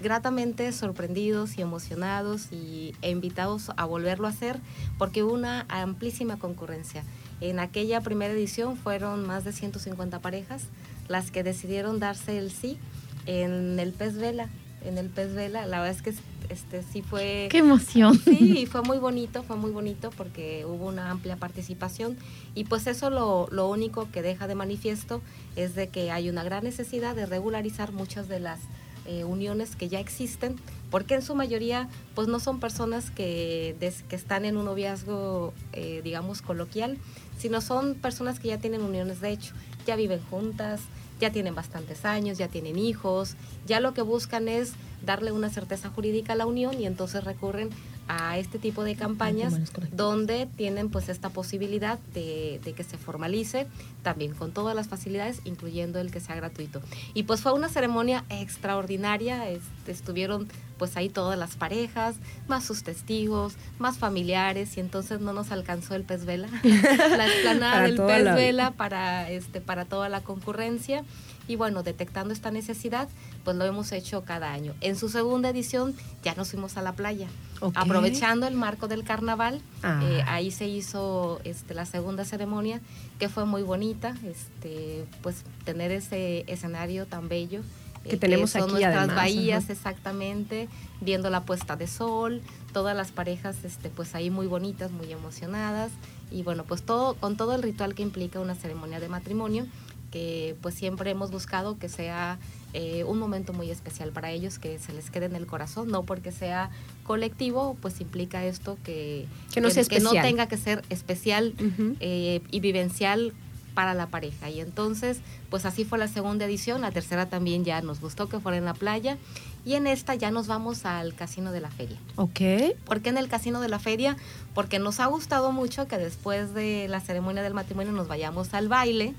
Speaker 3: gratamente sorprendidos y emocionados y, e invitados a volverlo a hacer porque hubo una amplísima concurrencia. En aquella primera edición fueron más de 150 parejas las que decidieron darse el sí en el pez vela. En el pez vela, la verdad es que este sí fue
Speaker 2: ¡Qué emoción!
Speaker 3: Sí, fue muy bonito, fue muy bonito porque hubo una amplia participación y pues eso lo, lo único que deja de manifiesto es de que hay una gran necesidad de regularizar muchas de las eh, uniones que ya existen, porque en su mayoría pues no son personas que, des- que están en un noviazgo, eh, digamos, coloquial, sino son personas que ya tienen uniones de hecho, ya viven juntas, ya tienen bastantes años, ya tienen hijos, ya lo que buscan es darle una certeza jurídica a la unión y entonces recurren a este tipo de campañas
Speaker 2: Matrimonios colectivos.
Speaker 3: donde tienen pues esta posibilidad de, de que se formalice también con todas las facilidades incluyendo el que sea gratuito. Y pues fue una ceremonia extraordinaria estuvieron pues ahí todas las parejas más sus testigos más familiares y entonces no nos alcanzó el pez vela la explanada del pez
Speaker 1: la-
Speaker 3: vela para este para toda la concurrencia y bueno, detectando esta necesidad, pues lo hemos hecho cada año. En su segunda edición ya nos fuimos a la playa,
Speaker 1: Ok.
Speaker 3: aprovechando el marco del carnaval.
Speaker 1: Ah.
Speaker 3: eh, ahí se hizo este, la segunda ceremonia, que fue muy bonita, este, pues tener ese escenario tan bello. eh,
Speaker 1: Que tenemos
Speaker 3: son
Speaker 1: aquí,
Speaker 3: nuestras
Speaker 1: además,
Speaker 3: bahías
Speaker 1: ajá.
Speaker 3: exactamente, viendo la puesta de sol, todas las parejas este, pues ahí muy bonitas, muy emocionadas y bueno, pues todo con todo el ritual que implica una ceremonia de matrimonio que pues siempre hemos buscado que sea eh, un momento muy especial para ellos, que se les quede en el corazón, no porque sea colectivo, pues implica esto que,
Speaker 1: Que no sea
Speaker 3: que no tenga que ser especial eh, y vivencial para la pareja. Y entonces, pues así fue la segunda edición, la tercera también ya nos gustó que fuera en la playa y en esta ya nos vamos al Casino de la Feria.
Speaker 1: Ok.
Speaker 3: ¿Por qué en el Casino de la Feria? Porque nos ha gustado mucho que después de la ceremonia del matrimonio nos vayamos al baile.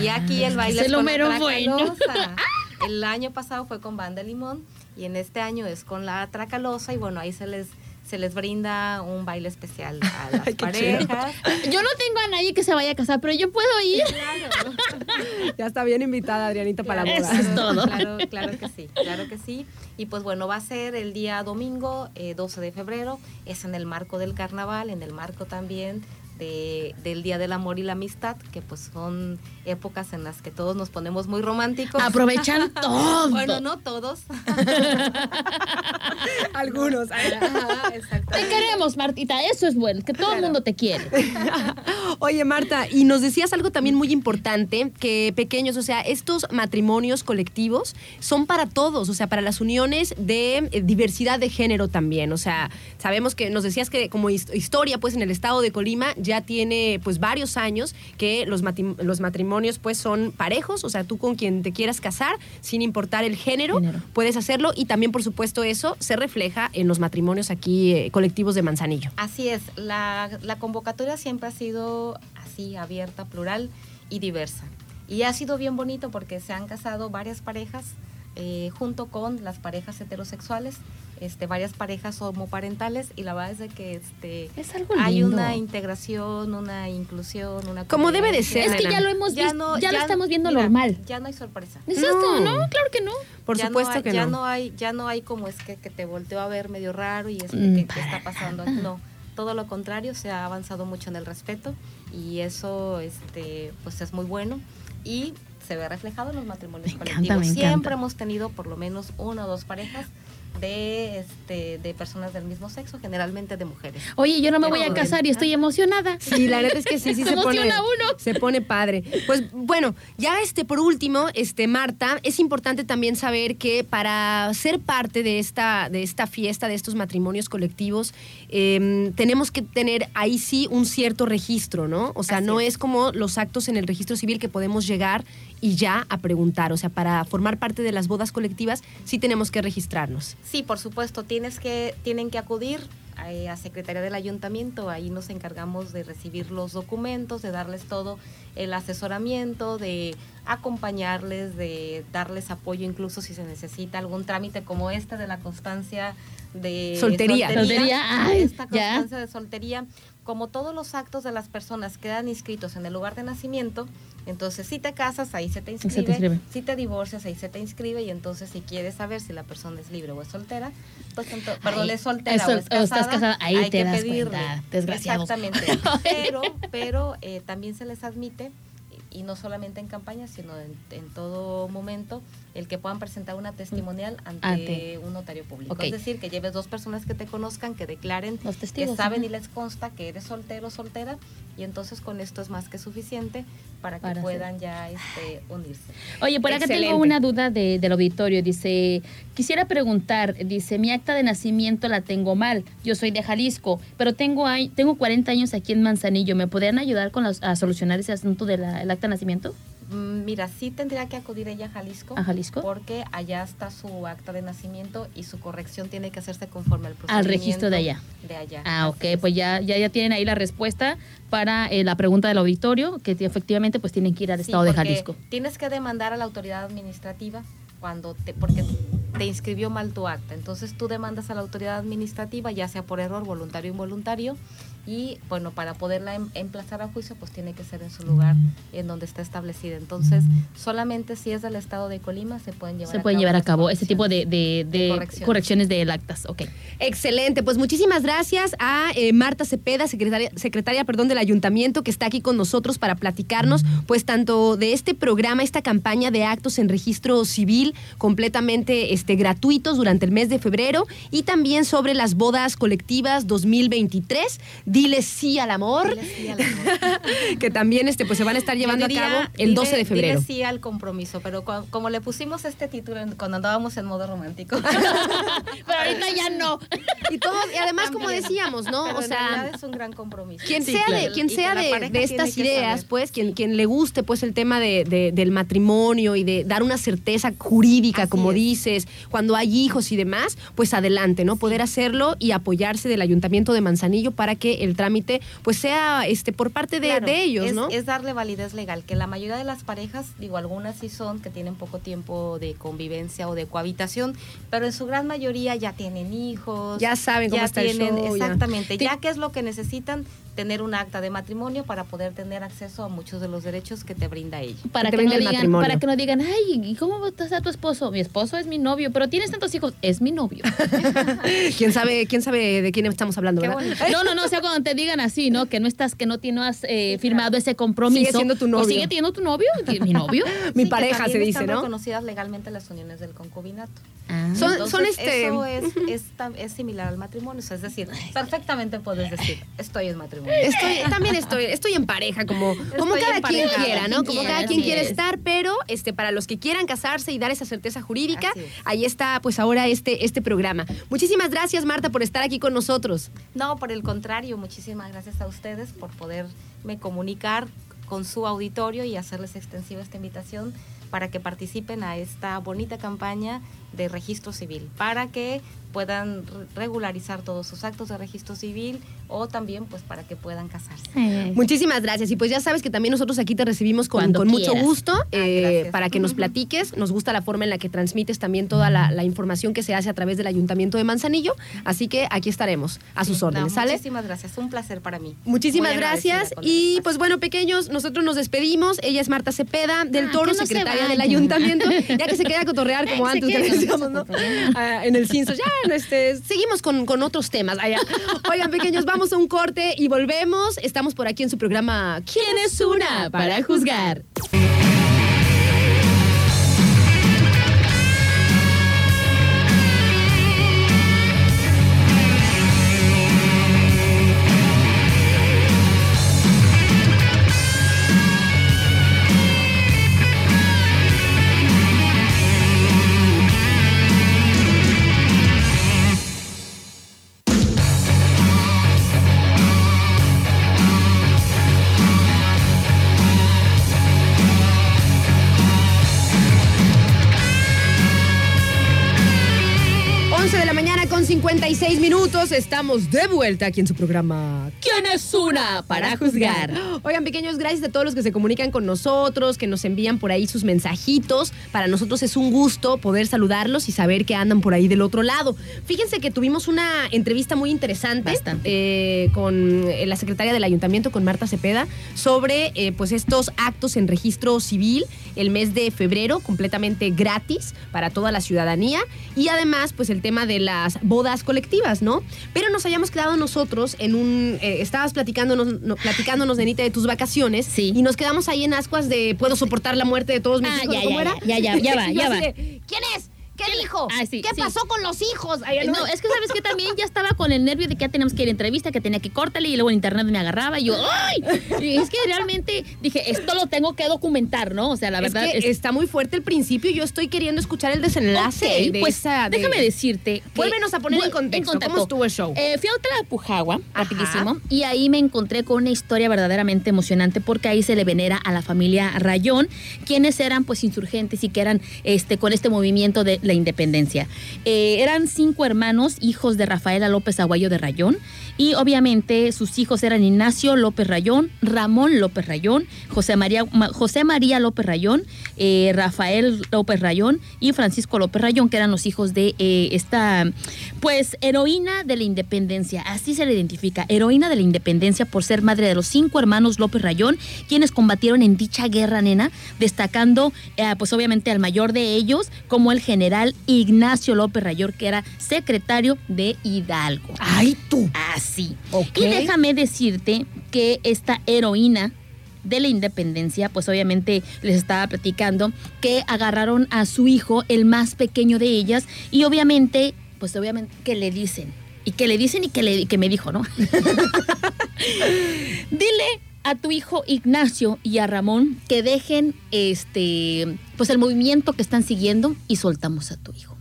Speaker 3: y aquí el baile
Speaker 2: es
Speaker 3: es con la
Speaker 2: bueno.
Speaker 3: Tracalosa. El año pasado fue con Banda Limón y en este año es con la Tracalosa y bueno, ahí se les se les brinda un baile especial a las parejas.
Speaker 2: Yo no tengo a nadie que se vaya a casar, pero yo puedo ir.
Speaker 3: Claro.
Speaker 1: Ya está bien invitada Adrianita para la
Speaker 2: Eso
Speaker 1: boda.
Speaker 2: es todo.
Speaker 3: Claro, claro que sí, claro que sí. Y pues bueno, va a ser el día domingo, eh, 12 de febrero, es en el marco del carnaval, en el marco también de, del Día del Amor y la Amistad, que pues son épocas en las que todos nos ponemos muy románticos.
Speaker 2: Aprovechan todo.
Speaker 3: Bueno, no todos.
Speaker 1: Algunos.
Speaker 3: Ajá,
Speaker 2: Te queremos, Martita. Eso es bueno, que todo el mundo te quiere.
Speaker 1: Oye, Marta, y nos decías algo también muy importante, que pequeños, o sea, estos matrimonios colectivos son para todos, o sea, para las uniones de eh, diversidad de género también. O sea, sabemos que nos decías que como his- historia, pues en el estado de Colima ya tiene pues varios años que los, los matrimonios pues son parejos, o sea, tú con quien te quieras casar, sin importar el género,
Speaker 2: Género.
Speaker 1: puedes hacerlo y también, por supuesto, eso se refleja en los matrimonios aquí eh, colectivos de Manzanillo.
Speaker 3: Así es, la, la convocatoria siempre ha sido así, abierta, plural y diversa. Y ha sido bien bonito porque se han casado varias parejas eh, junto con las parejas heterosexuales, este, varias parejas homoparentales y la verdad es de que este,
Speaker 2: Es algo
Speaker 3: hay
Speaker 2: lindo.
Speaker 3: una integración, una inclusión, una
Speaker 1: Como debe de ser,
Speaker 2: Es que ya lo hemos visto, ya, lo estamos viendo
Speaker 3: mira,
Speaker 2: normal.
Speaker 3: Ya no hay sorpresa.
Speaker 2: Exacto,
Speaker 1: No.
Speaker 2: ¿no? Claro que no.
Speaker 1: Por
Speaker 3: Ya no
Speaker 1: supuesto
Speaker 3: hay-
Speaker 1: que
Speaker 3: ya
Speaker 1: no.
Speaker 3: no hay ya no hay como es que, que te volteó a ver medio raro y es que,
Speaker 2: Mm,
Speaker 3: que- que
Speaker 2: para
Speaker 3: está pasando no todo lo contrario se ha avanzado mucho en el respeto y eso este pues es muy bueno y se ve reflejado en los matrimonios
Speaker 2: Me encanta,
Speaker 3: colectivos
Speaker 2: me encanta.
Speaker 3: siempre hemos tenido por lo menos una o dos parejas de este de personas del mismo sexo generalmente de mujeres
Speaker 2: Oye, yo no me voy a casar y estoy emocionada.
Speaker 1: Sí, la neta es que sí, sí
Speaker 2: Se
Speaker 1: se, pone.
Speaker 2: uno.
Speaker 1: Se pone padre. Pues bueno, ya este, por último, este, Marta, es importante también saber que para ser parte de esta, de esta fiesta, de estos matrimonios colectivos, eh, tenemos que tener ahí sí un cierto registro, ¿no? O sea,
Speaker 3: Así
Speaker 1: no
Speaker 3: es.
Speaker 1: es como los actos en el registro civil que podemos llegar y ya a preguntar. O sea, para formar parte de las bodas colectivas, sí tenemos que registrarnos.
Speaker 3: Sí, por supuesto, tienes que, tienen que acudir eh, a Secretaría del Ayuntamiento. Ahí nos encargamos de recibir los documentos, de darles todo el asesoramiento, de acompañarles, de darles apoyo incluso si se necesita algún trámite como este de la constancia de
Speaker 1: Soltería.
Speaker 2: Soltería, ay,
Speaker 3: esta
Speaker 2: ya.
Speaker 3: constancia de soltería, como todos los actos de las personas quedan inscritos en el lugar de nacimiento, entonces si te casas, ahí se te
Speaker 2: te
Speaker 3: inscribe, si te divorcias, ahí se te inscribe, y entonces si quieres saber si la persona es libre o es soltera, pues ento- perdón, es soltera
Speaker 2: es sol-
Speaker 3: o es
Speaker 2: o
Speaker 3: casada,
Speaker 2: estás casada, ahí
Speaker 3: hay
Speaker 2: te
Speaker 3: que
Speaker 2: das
Speaker 3: pedirle.
Speaker 2: cuenta, desgraciados.
Speaker 3: Exactamente, pero, pero eh, también se les admite y no solamente en campaña, sino en, en todo momento, el que puedan presentar una testimonial ante,
Speaker 2: Ante.
Speaker 3: un notario público. Es decir, que lleves dos personas que te conozcan, que declaren
Speaker 2: Los testigos,
Speaker 3: que saben y les consta que eres soltero o soltera, y entonces con esto es más que suficiente para que
Speaker 2: Para
Speaker 3: puedan ya este, unirse.
Speaker 2: Oye, por acá
Speaker 1: Excelente.
Speaker 2: tengo una duda de- del auditorio. Dice, quisiera preguntar, dice, mi acta de nacimiento la tengo mal. Yo soy de Jalisco, pero tengo, tengo 40 años aquí en Manzanillo. ¿Me podrían ayudar con a solucionar ese asunto del acta de nacimiento?
Speaker 3: Mm, Mira, sí tendría que acudir ella a Jalisco.
Speaker 2: ¿A Jalisco?
Speaker 3: Porque allá está su acta de nacimiento y su corrección tiene que hacerse conforme al
Speaker 2: Al
Speaker 3: procedimiento.
Speaker 2: registro de allá.
Speaker 3: De allá.
Speaker 2: Ah, ok,
Speaker 3: es.
Speaker 2: pues ya, ya, ya tienen ahí la respuesta para eh, la pregunta del auditorio, que efectivamente pues tienen que ir al
Speaker 3: Sí,
Speaker 2: estado de Jalisco.
Speaker 3: Tienes que demandar a la autoridad administrativa cuando te, porque te inscribió mal tu acta. Entonces tú demandas a la autoridad administrativa, ya sea por error, voluntario o involuntario, y bueno, para poderla em- emplazar a juicio, pues tiene que ser en su lugar en donde está establecida. Entonces, solamente si es del estado de Colima se pueden llevar
Speaker 2: Se
Speaker 3: a
Speaker 2: pueden
Speaker 3: cabo
Speaker 2: llevar a cabo ese tipo de,
Speaker 3: correcciones.
Speaker 2: de- de
Speaker 3: De correcciones.
Speaker 2: correcciones del actas. Ok.
Speaker 1: Excelente, pues muchísimas gracias a eh, Marta Cepeda, secretaria, secretaria perdón, del ayuntamiento, que está aquí con nosotros para platicarnos, pues tanto de este programa, esta campaña de actos en registro civil completamente este, gratuitos durante el mes de febrero y también sobre las bodas colectivas 2023. Diles sí al amor,
Speaker 3: Dile sí al amor.
Speaker 1: que también este, pues, se van a estar llevando
Speaker 3: diría,
Speaker 1: a cabo el
Speaker 3: dile-
Speaker 1: 12 de febrero.
Speaker 3: Dile sí al compromiso, pero cu- como le pusimos este título en- cuando andábamos en modo romántico.
Speaker 2: Pero ahorita ya no.
Speaker 1: Y todo, y además, como decíamos, ¿no?
Speaker 3: Pero
Speaker 1: o sea,
Speaker 3: es un gran compromiso.
Speaker 1: Quien
Speaker 2: Sí,
Speaker 1: sea
Speaker 2: claro.
Speaker 1: de, quien sea de, estas ideas,
Speaker 3: saber.
Speaker 1: pues, quien, quien le guste pues el tema de, de- del matrimonio y de dar una certeza jurídica,
Speaker 3: Así
Speaker 1: como
Speaker 3: es.
Speaker 1: dices, cuando hay hijos y demás, pues adelante, ¿no? Poder hacerlo y apoyarse del Ayuntamiento de Manzanillo para que el trámite pues sea este por parte de,
Speaker 3: Claro,
Speaker 1: de ellos,
Speaker 3: es,
Speaker 1: ¿no?
Speaker 3: es darle validez legal, que la mayoría de las parejas, digo, algunas sí son que tienen poco tiempo de convivencia o de cohabitación, pero en su gran mayoría ya tienen hijos.
Speaker 1: Ya saben cómo
Speaker 3: ya
Speaker 1: está el
Speaker 3: tienen,
Speaker 1: show, ya.
Speaker 3: Exactamente,
Speaker 1: Ti-
Speaker 3: ya que es lo que necesitan tener un acta de matrimonio para poder tener acceso a muchos de los derechos que te brinda ella.
Speaker 2: Para que, no
Speaker 1: el
Speaker 2: digan,
Speaker 1: matrimonio.
Speaker 2: para que no digan, ay, ¿y cómo está tu esposo? Mi esposo es mi novio, pero tienes tantos hijos, es mi novio.
Speaker 1: ¿Quién sabe, quién sabe de quién estamos hablando,
Speaker 3: Qué
Speaker 1: verdad?
Speaker 2: No, no, no, o sea, te digan así, ¿no? Que no estás, que no, ti- no has eh, firmado ese compromiso.
Speaker 1: Sigue siendo tu
Speaker 2: ¿O
Speaker 1: novio.
Speaker 2: sigue teniendo tu novio? ¿Mi novio?
Speaker 1: Mi
Speaker 3: Sí,
Speaker 1: pareja se dice,
Speaker 3: están
Speaker 1: ¿no?
Speaker 3: reconocidas legalmente las uniones del concubinato.
Speaker 2: Ah.
Speaker 1: Son-
Speaker 3: Entonces,
Speaker 1: son este-
Speaker 3: Eso es, es, similar al matrimonio. o sea, es decir, perfectamente puedes decir, estoy en matrimonio.
Speaker 1: Estoy, también estoy, estoy en pareja, como, como cada
Speaker 3: en
Speaker 1: quien quiera, ¿no? Como cada quien quiere
Speaker 2: es.
Speaker 1: estar, pero este, para los que quieran casarse y dar esa certeza jurídica,
Speaker 3: es.
Speaker 1: ahí está, pues ahora este, este programa. Muchísimas gracias, Marta, por estar aquí con nosotros.
Speaker 3: No, por el contrario, muchísimas gracias a ustedes por poderme comunicar con su auditorio y hacerles extensiva esta invitación para que participen a esta bonita campaña de registro civil, para que puedan re- regularizar todos sus actos de registro civil o también pues para que puedan casarse.
Speaker 2: Eh,
Speaker 1: Muchísimas gracias. Y pues ya sabes que también nosotros aquí te recibimos con, mucho gusto eh,
Speaker 3: gracias.
Speaker 1: para que nos platiques. Nos gusta la forma en la que transmites también toda la, la información que se hace a través del Ayuntamiento de Manzanillo. Así que aquí estaremos a sus
Speaker 3: No,
Speaker 1: órdenes, ¿sale?
Speaker 3: Muchísimas gracias, un placer para mí.
Speaker 1: Muchísimas
Speaker 3: Muy
Speaker 1: gracias. Y pues bueno, pequeños, nosotros nos despedimos. Ella es Marta Cepeda del
Speaker 2: Ah,
Speaker 1: Toro,
Speaker 2: no
Speaker 1: secretaria del ayuntamiento. Ya que se queda a cotorrear como antes que decíamos, ¿no? Ah, en el Cinso. Ya, este, seguimos con, con otros temas. Oigan, pequeños, vamos a un corte y volvemos. Estamos por aquí en su programa ¿Quién es una para juzgar? Con 56 minutos. Estamos de vuelta aquí en su programa.
Speaker 2: ¿Quién es una para juzgar?
Speaker 1: Oigan, pequeños, gracias a todos los que se comunican con nosotros, que nos envían por ahí sus mensajitos. Para nosotros es un gusto poder saludarlos y saber que andan por ahí del otro lado. Fíjense que tuvimos una entrevista muy interesante eh, con eh, la secretaria del ayuntamiento, con Marta Cepeda, sobre eh, pues estos actos en registro civil el mes de febrero, completamente gratis para toda la ciudadanía. Y además, pues el tema de las bodas colectivas, ¿no? Pero nos hayamos quedado nosotros en un. eh, estabas platicándonos, no, platicándonos, Nenita, de tus vacaciones.
Speaker 2: Sí.
Speaker 1: Y nos quedamos ahí en ascuas de puedo soportar la muerte de todos mis
Speaker 2: Ah,
Speaker 1: hijos.
Speaker 2: ya,
Speaker 1: ¿Cómo
Speaker 2: ya,
Speaker 1: era?
Speaker 2: ya, ya, ya va, ya va.
Speaker 1: ¿Quién es? ¿Qué dijo?
Speaker 2: Ah, sí,
Speaker 1: ¿Qué
Speaker 2: sí.
Speaker 1: pasó con los hijos? Ay,
Speaker 2: No, es que sabes que también ya estaba con el nervio de que ya teníamos que ir a entrevista, que tenía que cortarle y luego en internet me agarraba y yo, ¡ay! Y es que realmente dije, esto lo tengo que documentar, ¿no? O sea, la verdad
Speaker 1: es que está muy fuerte el principio. Yo estoy queriendo escuchar el desenlace
Speaker 2: Ok,
Speaker 1: de
Speaker 2: pues
Speaker 1: esa. de-
Speaker 2: déjame decirte. que-
Speaker 1: Vuélvenos a poner en contexto, ¿cómo estuvo el show?
Speaker 2: Eh, fui a Tlalpujagua,
Speaker 1: Ajá.
Speaker 2: rapidísimo, y ahí me encontré con una historia verdaderamente emocionante porque ahí se le venera a la familia Rayón, quienes eran pues insurgentes y que eran este con este movimiento de la independencia. Eh, eran cinco hermanos, hijos de Rafaela López Aguayo de Rayón, y obviamente sus hijos eran Ignacio López Rayón, Ramón López Rayón, José María, Ma- José María López Rayón, eh, Rafael López Rayón y Francisco López Rayón, que eran los hijos de eh, esta, pues, heroína de la independencia. Así se le identifica, heroína de la independencia por ser madre de los cinco hermanos López Rayón, quienes combatieron en dicha guerra, nena, destacando, pues, obviamente al mayor de ellos como el general Ignacio López Rayón, que era secretario de Hidalgo.
Speaker 1: Ay, tú.
Speaker 2: Así.
Speaker 1: Ok.
Speaker 2: Y déjame decirte que esta heroína de la independencia, pues obviamente les estaba platicando que agarraron a su hijo, el más pequeño de ellas, y obviamente, pues obviamente que le dicen, y que le dicen y que, le, que me dijo, ¿no? Dile a tu hijo Ignacio y a Ramón que dejen este, pues el movimiento que están siguiendo y soltamos a tu hijo.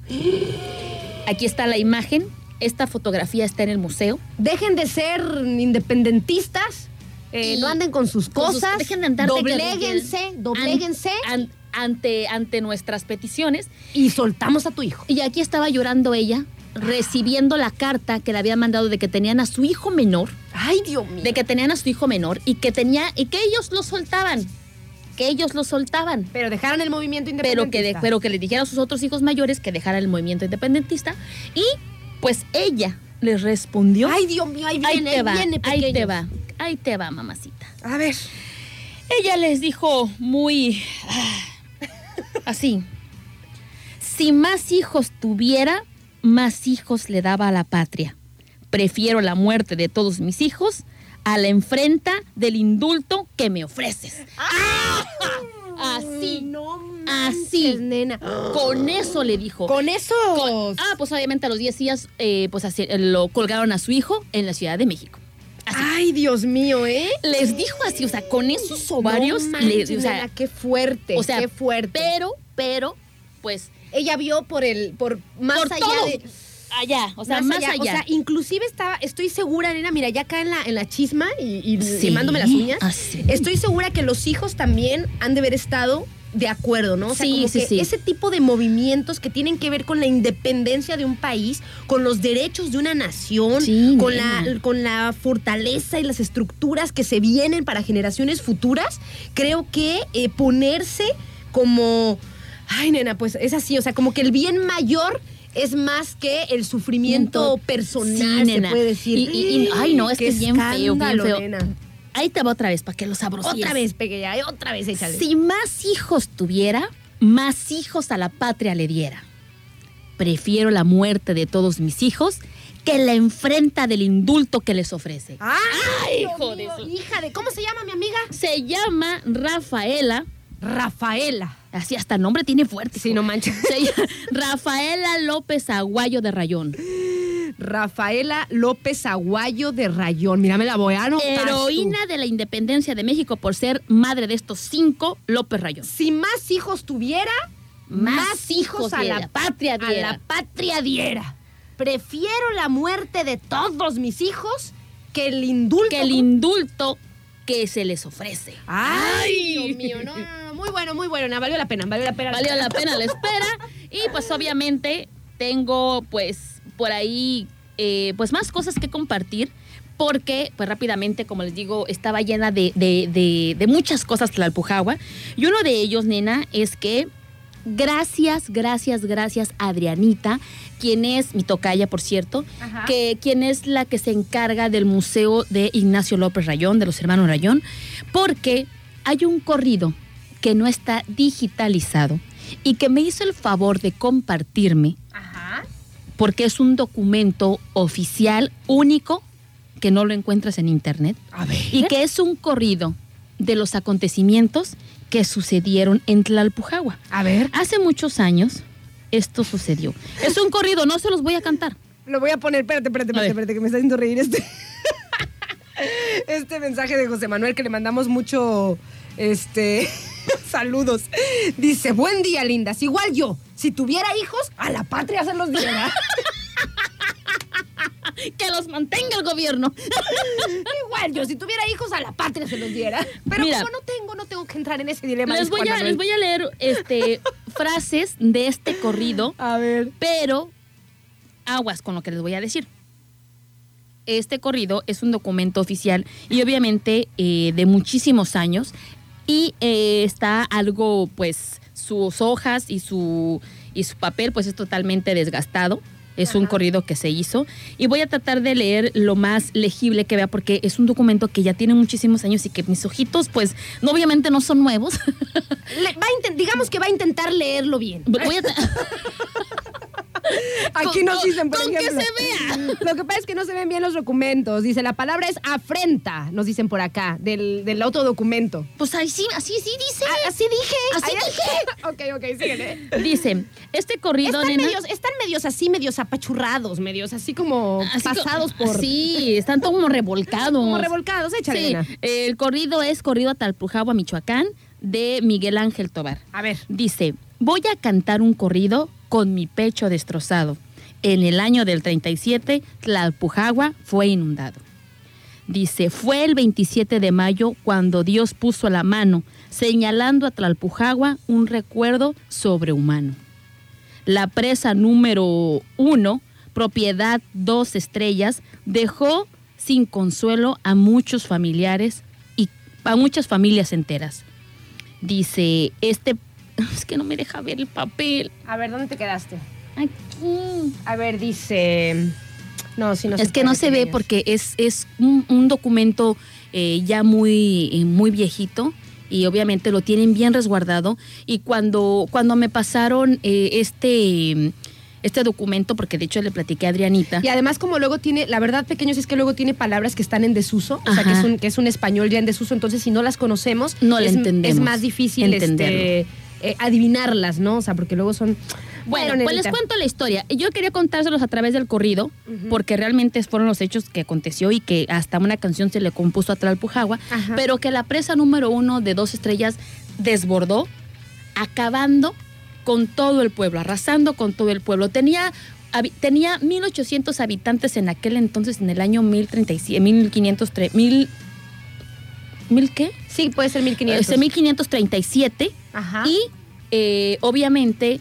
Speaker 2: Aquí está la imagen. Esta fotografía está en el museo.
Speaker 1: Dejen de ser independentistas. eh, no anden con sus
Speaker 2: con sus-
Speaker 1: cosas.
Speaker 2: dejen de andar
Speaker 1: dobléguense, dobléguense
Speaker 2: An- ante, ante nuestras peticiones.
Speaker 1: y soltamos a tu hijo.
Speaker 2: Y aquí estaba llorando ella, recibiendo la carta que le habían mandado de que tenían a su hijo menor,
Speaker 1: Ay, Dios mío.
Speaker 2: de que tenían a su hijo menor y que tenía y que ellos lo soltaban, que ellos lo soltaban.
Speaker 1: Pero dejaron el movimiento
Speaker 2: pero que, de-
Speaker 1: independentista.
Speaker 2: pero que le dijera a sus otros hijos mayores que dejaran el movimiento independentista y pues ella les respondió
Speaker 1: Ay, Dios mío, ahí
Speaker 2: te va
Speaker 1: viene,
Speaker 2: ahí te va ahí te va mamacita
Speaker 1: A ver.
Speaker 2: ella les dijo muy ah, así si más hijos tuviera más hijos le daba a la patria prefiero la muerte de todos mis hijos a la enfrenta del indulto que me ofreces así
Speaker 1: No
Speaker 2: Así.
Speaker 1: nena.
Speaker 2: con eso le dijo
Speaker 1: Con eso.
Speaker 2: Con- ah, pues obviamente a los 10 días, eh, pues así, eh, lo colgaron a su hijo en la Ciudad de México.
Speaker 1: Ay, Dios mío, ¿eh?
Speaker 2: Les dijo así, o sea, con esos ovarios,
Speaker 1: No
Speaker 2: le-
Speaker 1: manches,
Speaker 2: o sea,
Speaker 1: nena, qué fuerte,
Speaker 2: o sea,
Speaker 1: qué fuerte.
Speaker 2: pero, pero, pues,
Speaker 1: ella vio por el, por más
Speaker 2: por
Speaker 1: allá
Speaker 2: todo,
Speaker 1: de.
Speaker 2: allá, o sea, más, allá.
Speaker 1: O sea, inclusive estaba, estoy segura, nena, mira, ya acá en la, en la chisma y, y
Speaker 2: Sí,
Speaker 1: limándome las uñas.
Speaker 2: así.
Speaker 1: Estoy segura que los hijos también han de haber estado de acuerdo, ¿no? O sea,
Speaker 2: Sí,
Speaker 1: como
Speaker 2: sí,
Speaker 1: que
Speaker 2: sí.
Speaker 1: ese tipo de movimientos que tienen que ver con la independencia de un país, con los derechos de una nación, con,
Speaker 2: nena.
Speaker 1: la, con la fortaleza y las estructuras que se vienen para generaciones futuras, creo que eh, ponerse como, ay, nena, pues es así, o sea, como que el bien mayor es más que el sufrimiento personal,
Speaker 2: Sí,
Speaker 1: se
Speaker 2: nena.
Speaker 1: puede decir.
Speaker 2: Y- y- y- ay, no, es que es bien feo, bien feo.
Speaker 1: nena.
Speaker 2: Ahí te va otra vez, para que lo sabrosíes.
Speaker 1: Otra vez, pequeña, otra vez, échale.
Speaker 2: Si más hijos tuviera, más hijos a la patria le diera. Prefiero la muerte de todos mis hijos que la enfrenta del indulto que les ofrece.
Speaker 1: ¡Ay,
Speaker 2: hijo de su-
Speaker 1: hija de... ¿Cómo se llama mi amiga?
Speaker 2: Se llama Rafaela.
Speaker 1: Rafaela.
Speaker 2: Así hasta el nombre tiene fuerte.
Speaker 1: Sí, no manches.
Speaker 2: Rafaela López Aguayo de Rayón.
Speaker 1: Rafaela López Aguayo de Rayón. Mira, me la voy a anotar.
Speaker 2: Heroína de la independencia de México por ser madre de estos cinco López Rayón.
Speaker 1: Si más hijos tuviera,
Speaker 2: Más
Speaker 1: más, hijos
Speaker 2: hijos
Speaker 1: a
Speaker 2: diera,
Speaker 1: la
Speaker 2: patria
Speaker 1: a
Speaker 2: diera.
Speaker 1: la patria diera. Prefiero la muerte de todos mis hijos que el indulto.
Speaker 2: Que el indulto que se les ofrece.
Speaker 1: Ay, Dios mío, no, no, no, muy bueno, muy bueno, no, valió la pena, valió la pena.
Speaker 2: Valió la pena la espera. Y pues obviamente tengo pues por ahí eh, pues más cosas que compartir porque pues rápidamente como les digo estaba llena de, de, de, de muchas cosas Tlalpujagua y uno de ellos nena es que gracias gracias gracias Adrianita quien es mi tocaya por cierto
Speaker 1: Ajá.
Speaker 2: que quien es la que se encarga del museo de Ignacio López Rayón de los hermanos Rayón porque hay un corrido que no está digitalizado y que me hizo el favor de compartirme
Speaker 1: Ajá.
Speaker 2: porque es un documento oficial único que no lo encuentras en internet
Speaker 1: A ver.
Speaker 2: y que es un corrido de los acontecimientos que sucedieron en Tlalpujagua.
Speaker 1: A ver.
Speaker 2: Hace muchos años esto sucedió. Es un corrido, no se los voy a cantar.
Speaker 1: Lo voy a poner, espérate, espérate, espérate, espérate, que me está haciendo reír este. Este mensaje de José Manuel que le mandamos mucho este saludos. Dice, "Buen día, lindas. Igual yo, si tuviera hijos, a la patria se los diera."
Speaker 2: Que los mantenga el gobierno.
Speaker 1: Igual yo, si tuviera hijos, a la patria se los diera. Pero
Speaker 2: Mira.
Speaker 1: como no tengo, no tengo que entrar en ese dilema.
Speaker 2: Les voy, a, les voy a leer este, frases de este corrido
Speaker 1: A ver.
Speaker 2: pero aguas con lo que les voy a decir. Este corrido es un documento oficial y obviamente eh, de muchísimos años y eh, está algo, pues, sus hojas y su, y su papel, pues es totalmente desgastado. Es un corrido que se hizo y voy a tratar de leer lo más legible que vea porque es un documento que ya tiene muchísimos años y que mis ojitos, pues, no, obviamente no son nuevos.
Speaker 1: Le- va a inten- digamos que va a intentar leerlo bien.
Speaker 2: Voy a
Speaker 1: Aquí nos dicen, por
Speaker 2: con que
Speaker 1: ejemplo.
Speaker 2: se vea.
Speaker 1: Lo que pasa es que no se ven bien los documentos. Dice, la palabra es afrenta, nos dicen por acá, del, del otro documento.
Speaker 2: pues ahí sí, así sí dice.
Speaker 1: Ah, así dije.
Speaker 2: Así
Speaker 1: dije. ok, ok, síguele.
Speaker 2: Dice, este corrido,
Speaker 1: Están
Speaker 2: nena,
Speaker 1: medios, están medios así, medios apachurrados, medios así como
Speaker 2: así
Speaker 1: pasados por...
Speaker 2: Sí, están todos como revolcados.
Speaker 1: Como revolcados, échale,
Speaker 2: Sí, el corrido es corrido a Talpujagua, Michoacán, de Miguel Ángel Tobar.
Speaker 1: A ver.
Speaker 2: Dice, voy a cantar un corrido con mi pecho destrozado. En el año del 37, Tlalpujagua fue inundado. Dice, fue el 27 de mayo cuando Dios puso la mano, señalando a Tlalpujagua un recuerdo sobrehumano. La presa número uno, propiedad dos estrellas, dejó sin consuelo a muchos familiares y a muchas familias enteras. Dice, este... Es que no me deja ver el papel.
Speaker 1: A ver, ¿dónde te quedaste?
Speaker 2: Aquí.
Speaker 1: A ver, dice... No, si no
Speaker 2: es que no se ve porque es, es un, un documento eh, ya muy, eh, muy viejito y obviamente lo tienen bien resguardado. Y cuando, cuando me pasaron eh, este, este documento, porque de hecho le platiqué a Adrianita.
Speaker 1: Y además, como luego tiene, la verdad, pequeños, es que luego tiene palabras que están en desuso, o sea, que es, un, que es un español ya en desuso, entonces si no las conocemos,
Speaker 2: No
Speaker 1: es,
Speaker 2: entendemos.
Speaker 1: es más difícil
Speaker 2: Entenderlo.
Speaker 1: este, eh, adivinarlas, ¿no? O sea, porque luego son...
Speaker 2: Bueno, pues les cuento la historia. Yo quería contárselos a través del corrido, porque realmente fueron los hechos que aconteció y que hasta una canción se le compuso a Tlalpujagua,
Speaker 1: Ajá.
Speaker 2: pero que la presa número uno de dos estrellas desbordó, acabando con todo el pueblo, arrasando con todo el pueblo. Tenía, tenía 1.800 habitantes en aquel entonces, en el año 1037, 1503, 1000, ¿mil qué?
Speaker 1: Sí, puede ser 1500.
Speaker 2: Este, 1537
Speaker 1: Ajá.
Speaker 2: y eh, obviamente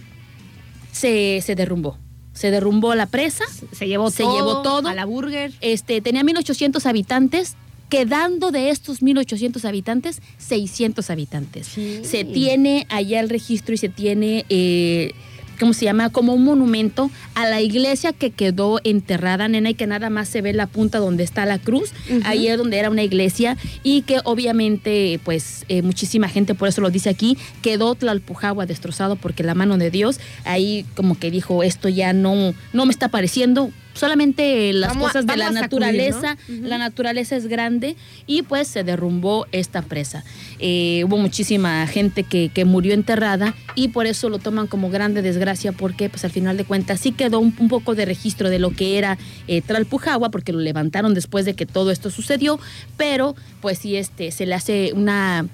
Speaker 2: se, se derrumbó. Se derrumbó la presa,
Speaker 1: se llevó
Speaker 2: se
Speaker 1: todo.
Speaker 2: llevó todo.
Speaker 1: A la burger.
Speaker 2: este, tenía 1800 habitantes, quedando de estos 1800 habitantes 600 habitantes.
Speaker 1: Sí.
Speaker 2: Se tiene allá el registro y se tiene, eh, ¿cómo se llama? Como un monumento a la iglesia que quedó enterrada, nena, y que nada más se ve la punta donde está la cruz. Ahí es donde era una iglesia y que obviamente, pues, eh, muchísima gente, por eso lo dice aquí, quedó Tlalpujagua destrozado porque la mano de Dios ahí como que dijo, esto ya no, no me está pareciendo. Solamente las
Speaker 1: Vamos
Speaker 2: cosas de la naturaleza, la naturaleza es grande y pues se derrumbó esta presa. Eh, hubo muchísima gente que, que murió enterrada y por eso lo toman como grande desgracia porque pues al final de cuentas sí quedó un, un poco de registro de lo que era eh, Tlalpujagua porque lo levantaron después de que todo esto sucedió, pero pues sí este, se le hace una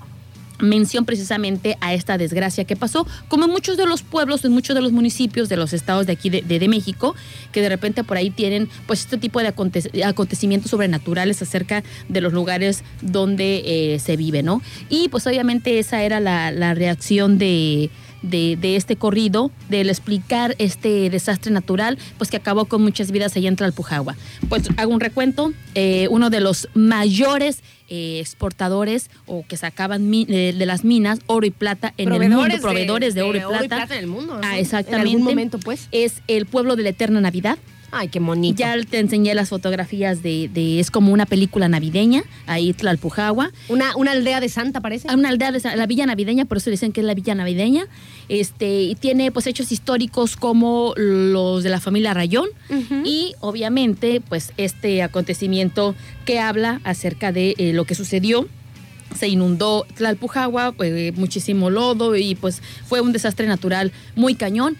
Speaker 2: mención precisamente a esta desgracia que pasó, como en muchos de los pueblos, en muchos de los municipios de los estados de aquí de, de- México, que de repente por ahí tienen pues este tipo de aconte- acontecimientos sobrenaturales acerca de los lugares donde eh, se vive, ¿no? Y pues obviamente esa era la, la reacción de, de, de este corrido, del explicar este desastre natural, pues que acabó con muchas vidas allá en Tlalpujagua. Pues hago un recuento, eh, uno de los mayores eh, exportadores o que sacaban mi- de las minas oro y plata en el mundo, proveedores de, oro, y plata,
Speaker 1: en el mundo.
Speaker 2: Ah, exactamente.
Speaker 1: En algún momento, pues.
Speaker 2: es el pueblo de la eterna Navidad.
Speaker 1: Ay, qué bonito.
Speaker 2: Ya te enseñé las fotografías de, de- es como una película navideña, ahí Tlalpujagua.
Speaker 1: Una, una aldea de Santa, parece.
Speaker 2: A una aldea de la Villa Navideña, por eso dicen que es la Villa Navideña. Este, y tiene pues hechos históricos como los de la familia Rayón y obviamente pues este acontecimiento que habla acerca de eh, lo que sucedió. Se inundó Tlalpujagua, pues, muchísimo lodo y pues fue un desastre natural muy cañón.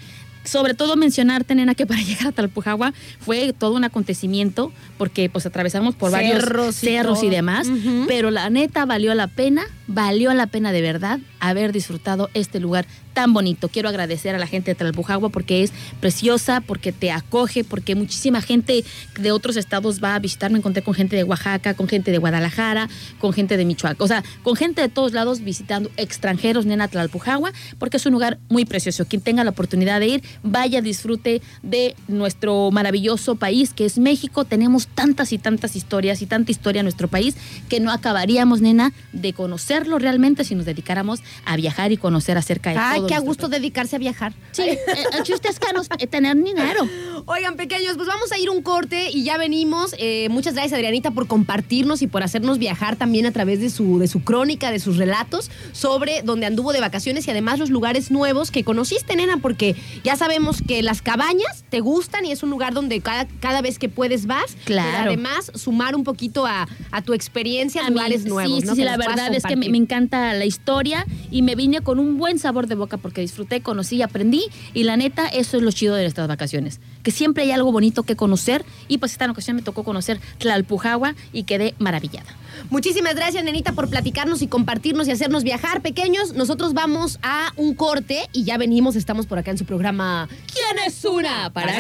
Speaker 2: Sobre todo mencionarte, nena, que para llegar a Tlalpujagua fue todo un acontecimiento porque pues atravesamos por varios
Speaker 1: Cerros y
Speaker 2: demás, pero la neta valió la pena, valió la pena de verdad haber disfrutado este lugar tan bonito. Quiero agradecer a la gente de Tlalpujagua porque es preciosa, porque te acoge, porque muchísima gente de otros estados va a visitar. Me encontré con gente de Oaxaca, con gente de Guadalajara, con gente de Michoacán, o sea, con gente de todos lados visitando extranjeros, nena Tlalpujagua, porque es un lugar muy precioso. Quien tenga la oportunidad de ir, vaya, disfrute de nuestro maravilloso país que es México. Tenemos tantas y tantas historias y tanta historia en nuestro país que no acabaríamos, nena, de conocerlo realmente si nos dedicáramos a viajar y conocer acerca de
Speaker 1: Ay,
Speaker 2: todo
Speaker 1: qué a gusto
Speaker 2: país.
Speaker 1: dedicarse a viajar.
Speaker 2: Sí, eh, el chiste es caros, eh, tener dinero.
Speaker 1: Oigan, pequeños, pues vamos a ir un corte y ya venimos. Eh, muchas gracias, Adrianita, por compartirnos y por hacernos viajar también a través de su, de su crónica, de sus relatos sobre donde anduvo de vacaciones y además los lugares nuevos que conociste, nena, porque ya sabemos que las cabañas te gustan y es un lugar donde cada, cada vez que puedes vas.
Speaker 2: Claro.
Speaker 1: Pero además, sumar un poquito a, a tu experiencia en
Speaker 2: A mí,
Speaker 1: lugares nuevos.
Speaker 2: Sí,
Speaker 1: ¿no?
Speaker 2: sí, sí,
Speaker 1: Que
Speaker 2: la
Speaker 1: nos
Speaker 2: verdad es que me, me encanta la historia y me vine con un buen sabor de boca porque disfruté, conocí y aprendí. Y la neta, eso es lo chido de nuestras vacaciones. Que siempre hay algo bonito que conocer. Y pues esta ocasión me tocó conocer Tlalpujagua y quedé maravillada.
Speaker 1: Muchísimas gracias, nenita, por platicarnos y compartirnos y hacernos viajar, pequeños. Nosotros vamos a un corte y ya venimos, estamos por acá en su programa
Speaker 2: ¿Quién es una
Speaker 1: para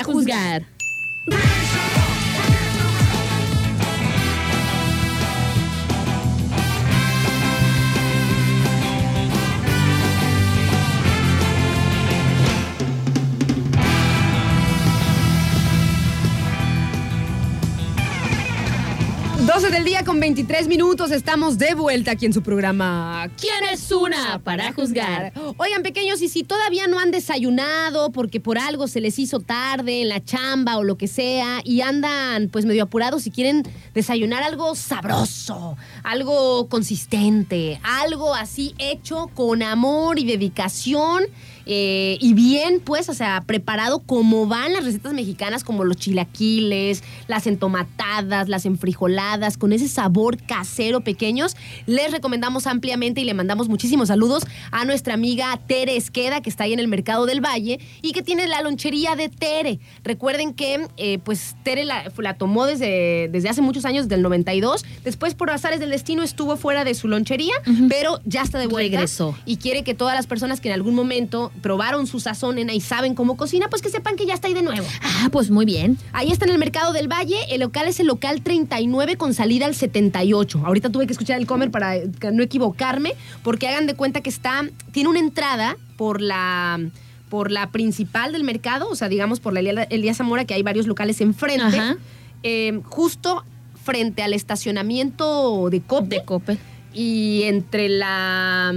Speaker 1: juzgar?12 del día con 23 minutos, estamos de vuelta aquí en su programa
Speaker 2: ¿Quién es una para juzgar?
Speaker 1: Oigan, pequeños, y si todavía no han desayunado porque por algo se les hizo tarde en la chamba o lo que sea y andan pues medio apurados y quieren desayunar algo sabroso, algo consistente, algo así hecho con amor y dedicación. Eh, y bien, pues, o sea, preparado como van las recetas mexicanas, como los chilaquiles, las entomatadas, las enfrijoladas, con ese sabor casero pequeños. Les recomendamos ampliamente y le mandamos muchísimos saludos a nuestra amiga Tere Esqueda, que está ahí en el Mercado del Valle y que tiene la lonchería de Tere. Recuerden que, eh, pues, Tere la, la tomó desde, desde hace muchos años, del 92. Después, por azares del destino, estuvo fuera de su lonchería, pero ya está de vuelta.
Speaker 2: Regresó.
Speaker 1: Y quiere que todas las personas que en algún momento probaron su sazón, nena, y saben cómo cocina, pues que sepan que ya está ahí de nuevo.
Speaker 2: Ah, pues muy bien.
Speaker 1: Ahí está en el Mercado del Valle. El local es el local 39 con salida al 78. Ahorita tuve que escuchar el comer para eh, no equivocarme, porque hagan de cuenta que está, tiene una entrada por la por la principal del mercado, o sea, digamos por la Elías Zamora, que hay varios locales enfrente, eh, justo frente al estacionamiento de Cope
Speaker 2: De Cope.
Speaker 1: y entre la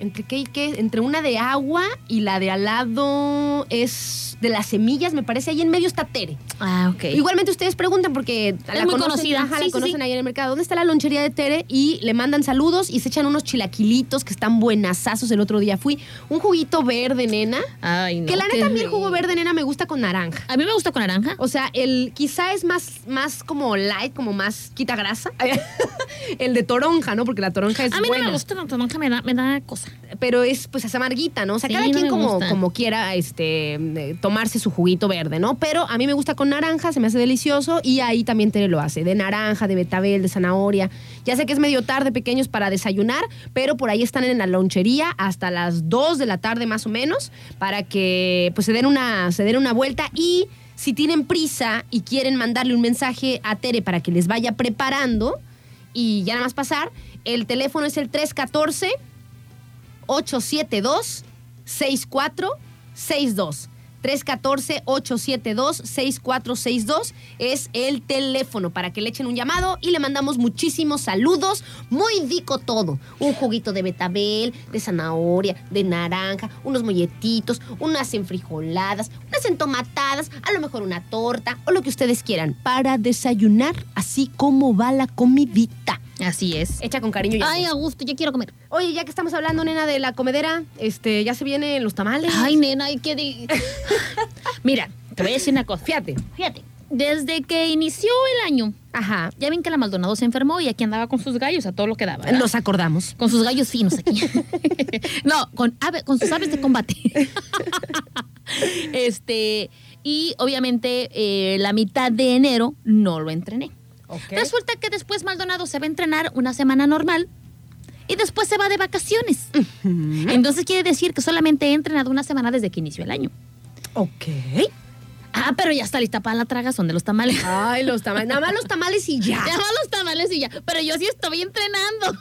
Speaker 1: entre qué y qué entre una de agua y la de al lado es de las semillas me parece ahí en medio está Tere
Speaker 2: Ah, ok.
Speaker 1: igualmente ustedes preguntan porque la
Speaker 2: muy
Speaker 1: conocen,
Speaker 2: conocida.
Speaker 1: ajá,
Speaker 2: Sí,
Speaker 1: la
Speaker 2: sí,
Speaker 1: conocen
Speaker 2: sí.
Speaker 1: ahí en el mercado dónde está la lonchería de Tere y le mandan saludos y se echan unos chilaquilitos que están buenasazos el otro día fui un juguito verde nena
Speaker 2: Ay, no.
Speaker 1: que la neta a mí el jugo verde nena me gusta con naranja
Speaker 2: A mí me gusta con naranja.
Speaker 1: o sea, el quizá es más, más como light, como más quita grasa. el de toronja, ¿no? Porque la toronja es
Speaker 2: A mí
Speaker 1: buena.
Speaker 2: no me gusta la toronja, me da, me da cosa.
Speaker 1: Pero es, pues, es amarguita, ¿no? O sea,
Speaker 2: Sí,
Speaker 1: cada
Speaker 2: no
Speaker 1: quien como,
Speaker 2: gusta.
Speaker 1: como quiera este, tomarse su juguito verde, ¿no? Pero a mí me gusta con naranja, se me hace delicioso y ahí también Tere lo hace. De naranja, de betabel, de zanahoria. Ya sé que es medio tarde, pequeños, para desayunar, pero por ahí están en la lonchería hasta las 2 de la tarde más o menos para que pues se den una, se den una vuelta y si tienen prisa y quieren mandarle un mensaje a Tere para que les vaya preparando y ya nada más pasar, el teléfono es el 314 872 6462. 314-872-6462 es el teléfono para que le echen un llamado y le mandamos muchísimos saludos. Muy rico todo. Un juguito de betabel, de zanahoria, de naranja, unos molletitos, unas enfrijoladas, unas entomatadas, a lo mejor una torta o lo que ustedes quieran para desayunar, así como va la comidita.
Speaker 2: Así es.
Speaker 1: Hecha con cariño y
Speaker 2: Ay,
Speaker 1: amor.
Speaker 2: Augusto, ya quiero comer.
Speaker 1: Oye, ya que estamos hablando, nena, de la comedera, este, ya se vienen los tamales.
Speaker 2: Ay, nena, ay, qué di- Mira, te voy a decir una cosa.
Speaker 1: Fíjate.
Speaker 2: Fíjate, desde que inició el año,
Speaker 1: Ajá.
Speaker 2: ya ven que la Maldonado se enfermó y aquí andaba con sus gallos a todo lo que daba. ¿verdad?
Speaker 1: Nos acordamos.
Speaker 2: Con sus gallos finos aquí. no, con, ave- con sus aves de combate. este, y obviamente eh, la mitad de enero no lo entrené. Resulta que después Maldonado se va a entrenar una semana normal y después se va de vacaciones. Entonces quiere decir que solamente he entrenado una semana desde que inició el año.
Speaker 1: Ok.
Speaker 2: Ah, pero ya está lista para la traga, son de los tamales.
Speaker 1: Ay, los tamales. Nada más los tamales y ya.
Speaker 2: Ya van los tamales y ya. Pero yo sí estoy entrenando.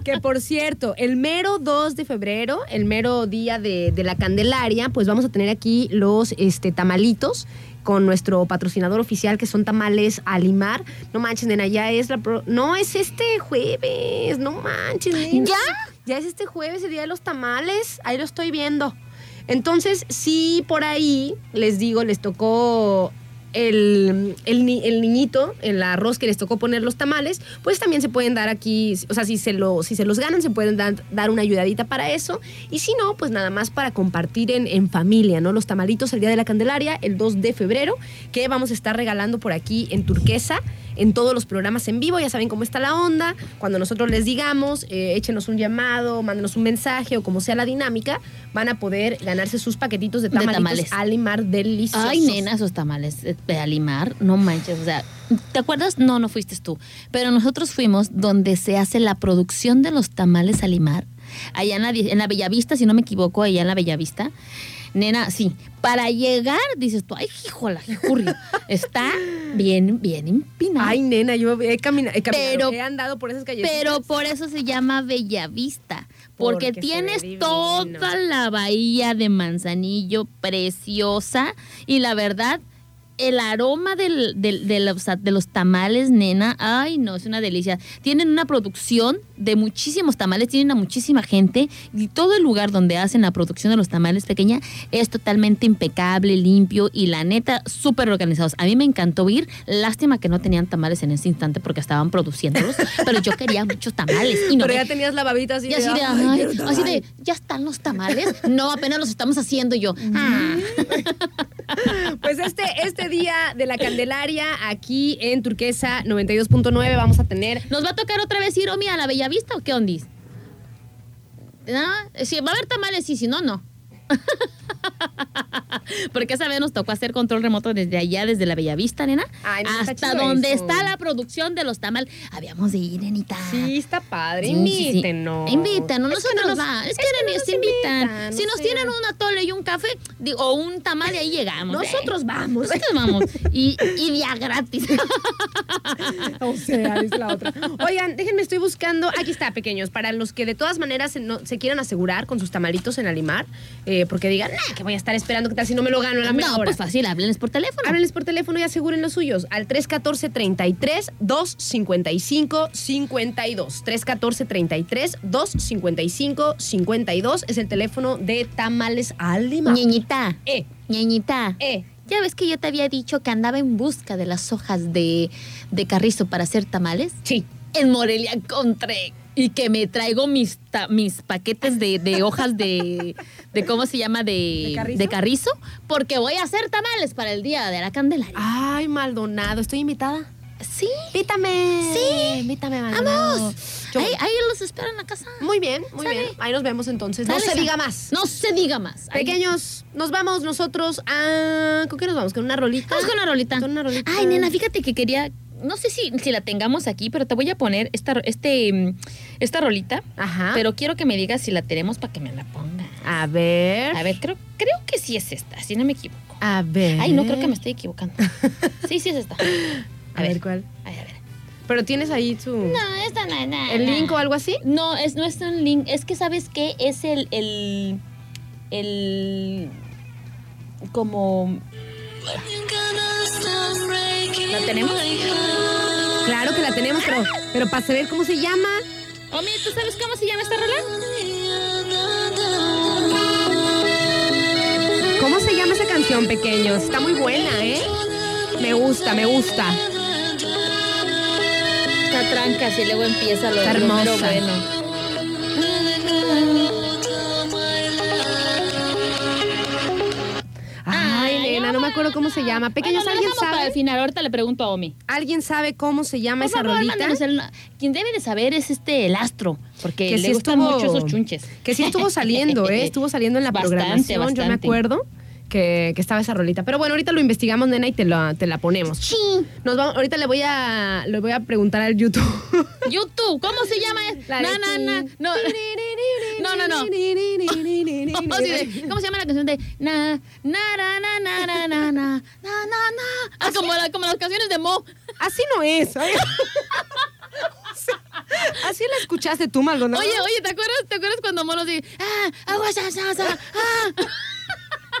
Speaker 1: Que por cierto, el mero 2 de febrero, el mero día de, de la Candelaria, pues vamos a tener aquí los este, tamalitos con nuestro patrocinador oficial que son tamales Alimar. No manches, nena, ya es la... pro- No, es este jueves, no manches, nena.
Speaker 2: ¿Ya?
Speaker 1: Ya es este jueves el día de los tamales, ahí lo estoy viendo. Entonces, sí, por ahí, les digo, les tocó el, el, el niñito, el arroz que les tocó poner los tamales, pues también se pueden dar aquí, o sea, si se, lo, si se los ganan, se pueden dar, dar una ayudadita para eso. Y si no, pues nada más para compartir en, en familia, ¿no? Los tamalitos el Día de la Candelaria, el 2 de febrero, que vamos a estar regalando por aquí en Turquesa, en todos los programas en vivo. Ya saben cómo está la onda. Cuando nosotros les digamos, eh, échenos un llamado, mándenos un mensaje o como sea la dinámica, van a poder ganarse sus paquetitos de
Speaker 2: De
Speaker 1: tamalitos
Speaker 2: tamales.
Speaker 1: Alimar deliciosos.
Speaker 2: Ay, nena, esos tamales de Alimar, no manches, o sea, ¿te acuerdas? No, no fuiste tú, pero nosotros fuimos donde se hace la producción de los tamales Alimar, allá en la, en la Bellavista, si no me equivoco, allá en la Bellavista. Nena, sí, para llegar, dices tú, ay, híjola, jijurrio, está bien, bien
Speaker 1: Ay, nena, yo he caminado, he, caminado,
Speaker 2: Pero-
Speaker 1: he andado por esas calles.
Speaker 2: Pero por eso se llama Bellavista, porque,
Speaker 1: Porque
Speaker 2: tienes toda la bahía de Manzanillo preciosa y la verdad, el aroma del- del- de, los, de los tamales, nena, ay no, es una delicia. Tienen una producción de muchísimos tamales, tienen a muchísima gente y todo el lugar donde hacen la producción de los tamales pequeña es totalmente impecable, limpio y la neta, súper organizados. A mí me encantó ir, lástima que no tenían tamales en ese instante porque estaban produciéndolos, pero yo quería muchos tamales y no
Speaker 1: Pero
Speaker 2: me-
Speaker 1: ya tenías la babita así
Speaker 2: y así de,
Speaker 1: "Ay,
Speaker 2: ay,
Speaker 1: quiero tamal".
Speaker 2: así de, ¿ya están los tamales? No, apenas los estamos haciendo yo. ah.
Speaker 1: Pues este, este día de la Candelaria, aquí en Turquesa 92.9, vamos a tener
Speaker 2: ¿Nos va a tocar otra vez ir, Omi, a la Bellavista o qué ondis? ¿No? Si va a haber tamales, sí, si no, no. Porque esa vez nos tocó hacer control remoto desde allá, desde la Bellavista, nena.
Speaker 1: Ay, no, está
Speaker 2: hasta
Speaker 1: chido
Speaker 2: donde
Speaker 1: eso.
Speaker 2: está la producción de los tamales. Habíamos de ir, nenita.
Speaker 1: Sí, está padre.
Speaker 2: Sí, sí, sí.
Speaker 1: Invítenos. Es que
Speaker 2: nosotros
Speaker 1: no nos-
Speaker 2: va. Es,
Speaker 1: es
Speaker 2: que,
Speaker 1: que no
Speaker 2: nos
Speaker 1: nos
Speaker 2: invitan.
Speaker 1: invitan,
Speaker 2: si
Speaker 1: no
Speaker 2: nos
Speaker 1: sé.
Speaker 2: tienen una tole y un café digo, o un tamal, de ahí llegamos.
Speaker 1: Nosotros
Speaker 2: eh.
Speaker 1: vamos.
Speaker 2: Nosotros vamos. Y, y día gratis.
Speaker 1: O sea, dice la otra. Oigan, déjenme, estoy buscando. Aquí está, pequeños. Para los que de todas maneras se, no- se quieran asegurar con sus tamalitos en Alimar, eh, porque digan, nah, que voy a estar esperando, ¿qué tal si no me lo gano a la mera
Speaker 2: no, pues fácil, háblenles por teléfono.
Speaker 1: Háblenles por teléfono y aseguren los suyos al 314-33-255-52. 314-33-255-52 es el teléfono de Tamales Alimar.
Speaker 2: Ñeñita.
Speaker 1: Eh,
Speaker 2: Ñeñita.
Speaker 1: eh.
Speaker 2: Ya ves que yo te había dicho que andaba en busca de las hojas de, de carrizo para hacer tamales.
Speaker 1: Sí.
Speaker 2: En Morelia encontré. Y que me traigo mis, ta- mis paquetes de, de hojas de, de. ¿Cómo se llama? De,
Speaker 1: ¿De carrizo?
Speaker 2: Porque voy a hacer tamales para el día de la Candelaria.
Speaker 1: Ay, Maldonado, estoy invitada.
Speaker 2: sí.
Speaker 1: Invítame.
Speaker 2: Sí.
Speaker 1: Invítame, Maldonado.
Speaker 2: Vamos.
Speaker 1: Yo-
Speaker 2: Ahí, ahí los espero en la casa.
Speaker 1: Muy bien, muy
Speaker 2: Sale.
Speaker 1: bien. Ahí nos vemos entonces.
Speaker 2: Sale,
Speaker 1: no se diga más.
Speaker 2: No se diga más. Ahí-
Speaker 1: Pequeños, nos vamos nosotros a. ¿Con qué nos vamos? ¿Con una rolita?
Speaker 2: Vamos con una rolita.
Speaker 1: Con una rolita.
Speaker 2: Ay, nena, fíjate que quería. No sé si, si la tengamos aquí, pero te voy a poner esta, este, esta rolita.
Speaker 1: Ajá.
Speaker 2: Pero quiero que me digas si la tenemos para que me la ponga.
Speaker 1: A ver.
Speaker 2: A ver, creo, creo que sí es esta, si no me equivoco.
Speaker 1: A ver.
Speaker 2: Ay, no creo que me estoy equivocando. Sí, sí es esta.
Speaker 1: A ver, ¿cuál?
Speaker 2: A ver, a ver.
Speaker 1: Pero tienes ahí tu...
Speaker 2: No, esta no, no,
Speaker 1: ¿El link o algo así?
Speaker 2: No, es, no es un link. Es que, ¿sabes qué? Es el. el. el como. ¿La tenemos?
Speaker 1: Claro que la tenemos, pero, pero para saber cómo se llama...
Speaker 2: Omi, ¿tú sabes cómo se llama esta rola?
Speaker 1: Canción, pequeños? Está muy buena, ¿eh? Me gusta, me gusta.
Speaker 2: Está trancas y luego empieza lo,
Speaker 1: Está
Speaker 2: lo
Speaker 1: hermosa.
Speaker 2: bueno.
Speaker 1: Ay,
Speaker 2: Ay,
Speaker 1: nena, no me acuerdo cómo se llama. Pequeños,
Speaker 2: Bueno, lo
Speaker 1: ¿alguien
Speaker 2: dejamos para el
Speaker 1: sabe?
Speaker 2: final. Ahorita le pregunto a Omi.
Speaker 1: ¿Alguien sabe cómo se llama
Speaker 2: Por
Speaker 1: esa
Speaker 2: favor,
Speaker 1: rolita?
Speaker 2: el- Quien debe de saber es este el astro, porque
Speaker 1: Que
Speaker 2: le
Speaker 1: sí
Speaker 2: gustan
Speaker 1: estuvo-
Speaker 2: mucho esos chunches.
Speaker 1: Que sí estuvo saliendo, ¿eh? Estuvo saliendo en la
Speaker 2: Bastante,
Speaker 1: programación, yo me acuerdo. Que, que estaba esa rolita. Pero bueno, ahorita lo investigamos, nena, y te la, te la ponemos. Nos vamos, ahorita le voy a le voy a preguntar al YouTube.
Speaker 2: YouTube, ¿cómo se llama?
Speaker 1: La
Speaker 2: Na,
Speaker 1: de
Speaker 2: na, na. No, no, no, no. Sí, ¿Cómo se llama la canción de na na na na na na na na na na? Ah, como, la- como las canciones de Mo.
Speaker 1: Así no es. Así la escuchaste tú, Maldonado.
Speaker 2: Oye, oye, ¿te acuerdas, ¿te acuerdas cuando Mo nos dice ah, agua, sa, sa, sa, ah?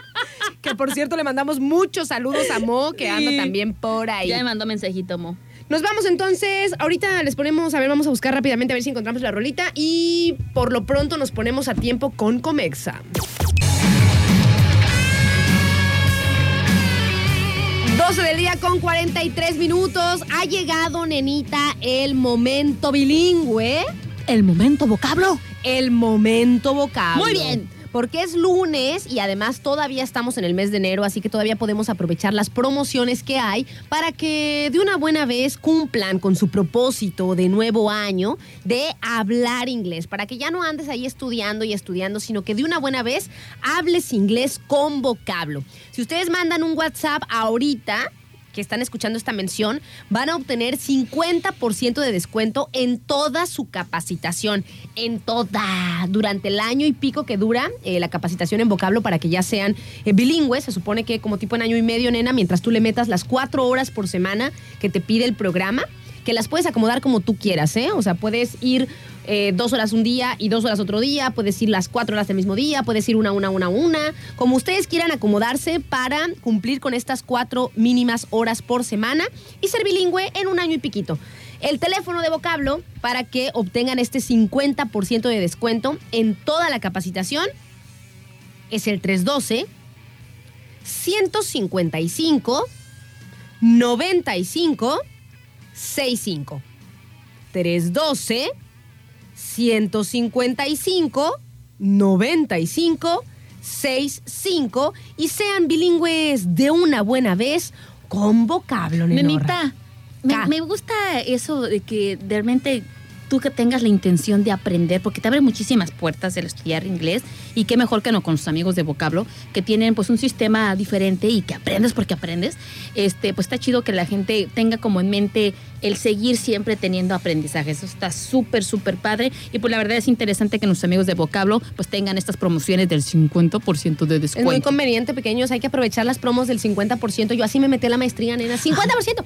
Speaker 1: Que por cierto le mandamos muchos saludos a Mo, que anda también por ahí.
Speaker 2: Ya me mandó mensajito Mo.
Speaker 1: Nos vamos entonces, ahorita les ponemos, a ver, vamos a buscar rápidamente a ver si encontramos la rolita y por lo pronto nos ponemos a tiempo con Comexa. 12 del día con 43 minutos. Ha llegado, nenita, el momento bilingüe.
Speaker 2: El momento vocablo.
Speaker 1: El momento vocablo.
Speaker 2: Muy bien.
Speaker 1: Porque es lunes y además todavía estamos en el mes de enero, así que todavía podemos aprovechar las promociones que hay para que de una buena vez cumplan con su propósito de nuevo año de hablar inglés, para que ya no andes ahí estudiando y estudiando, sino que de una buena vez hables inglés con vocablo. Si ustedes mandan un WhatsApp ahorita, que están escuchando esta mención van a obtener 50% de descuento en toda su capacitación, en toda, durante el año y pico que dura eh, la capacitación en vocablo para que ya sean eh, bilingües. Se supone que como tipo en año y medio, nena, mientras tú le metas las cuatro horas por semana que te pide el programa, que las puedes acomodar como tú quieras, ¿eh? O sea, puedes ir eh, dos horas un día y dos horas otro día, puedes ir las cuatro horas del mismo día, puedes ir una, una, una, una, como ustedes quieran acomodarse para cumplir con estas cuatro mínimas horas por semana y ser bilingüe en un año y piquito. El teléfono de vocablo para que obtengan este 50% de descuento en toda la capacitación es el 312 155 95 65 312 155 95 65 y sean bilingües de una buena vez con vocablo.
Speaker 2: Nenita, me, me gusta eso de que realmente tú que tengas la intención de aprender, porque te abre muchísimas puertas el estudiar inglés y qué mejor que no con sus amigos de vocablo que tienen pues un sistema diferente y que aprendes porque aprendes. Este, pues está chido que la gente tenga como en mente el seguir siempre teniendo aprendizaje. Eso está súper, súper padre. Y pues la verdad es interesante que nuestros amigos de vocablo pues tengan estas promociones del 50% de
Speaker 1: Es
Speaker 2: descuento.
Speaker 1: muy conveniente, pequeños. Hay que aprovechar las promos del 50%. Yo así me metí a la maestría, nena. ¡50%!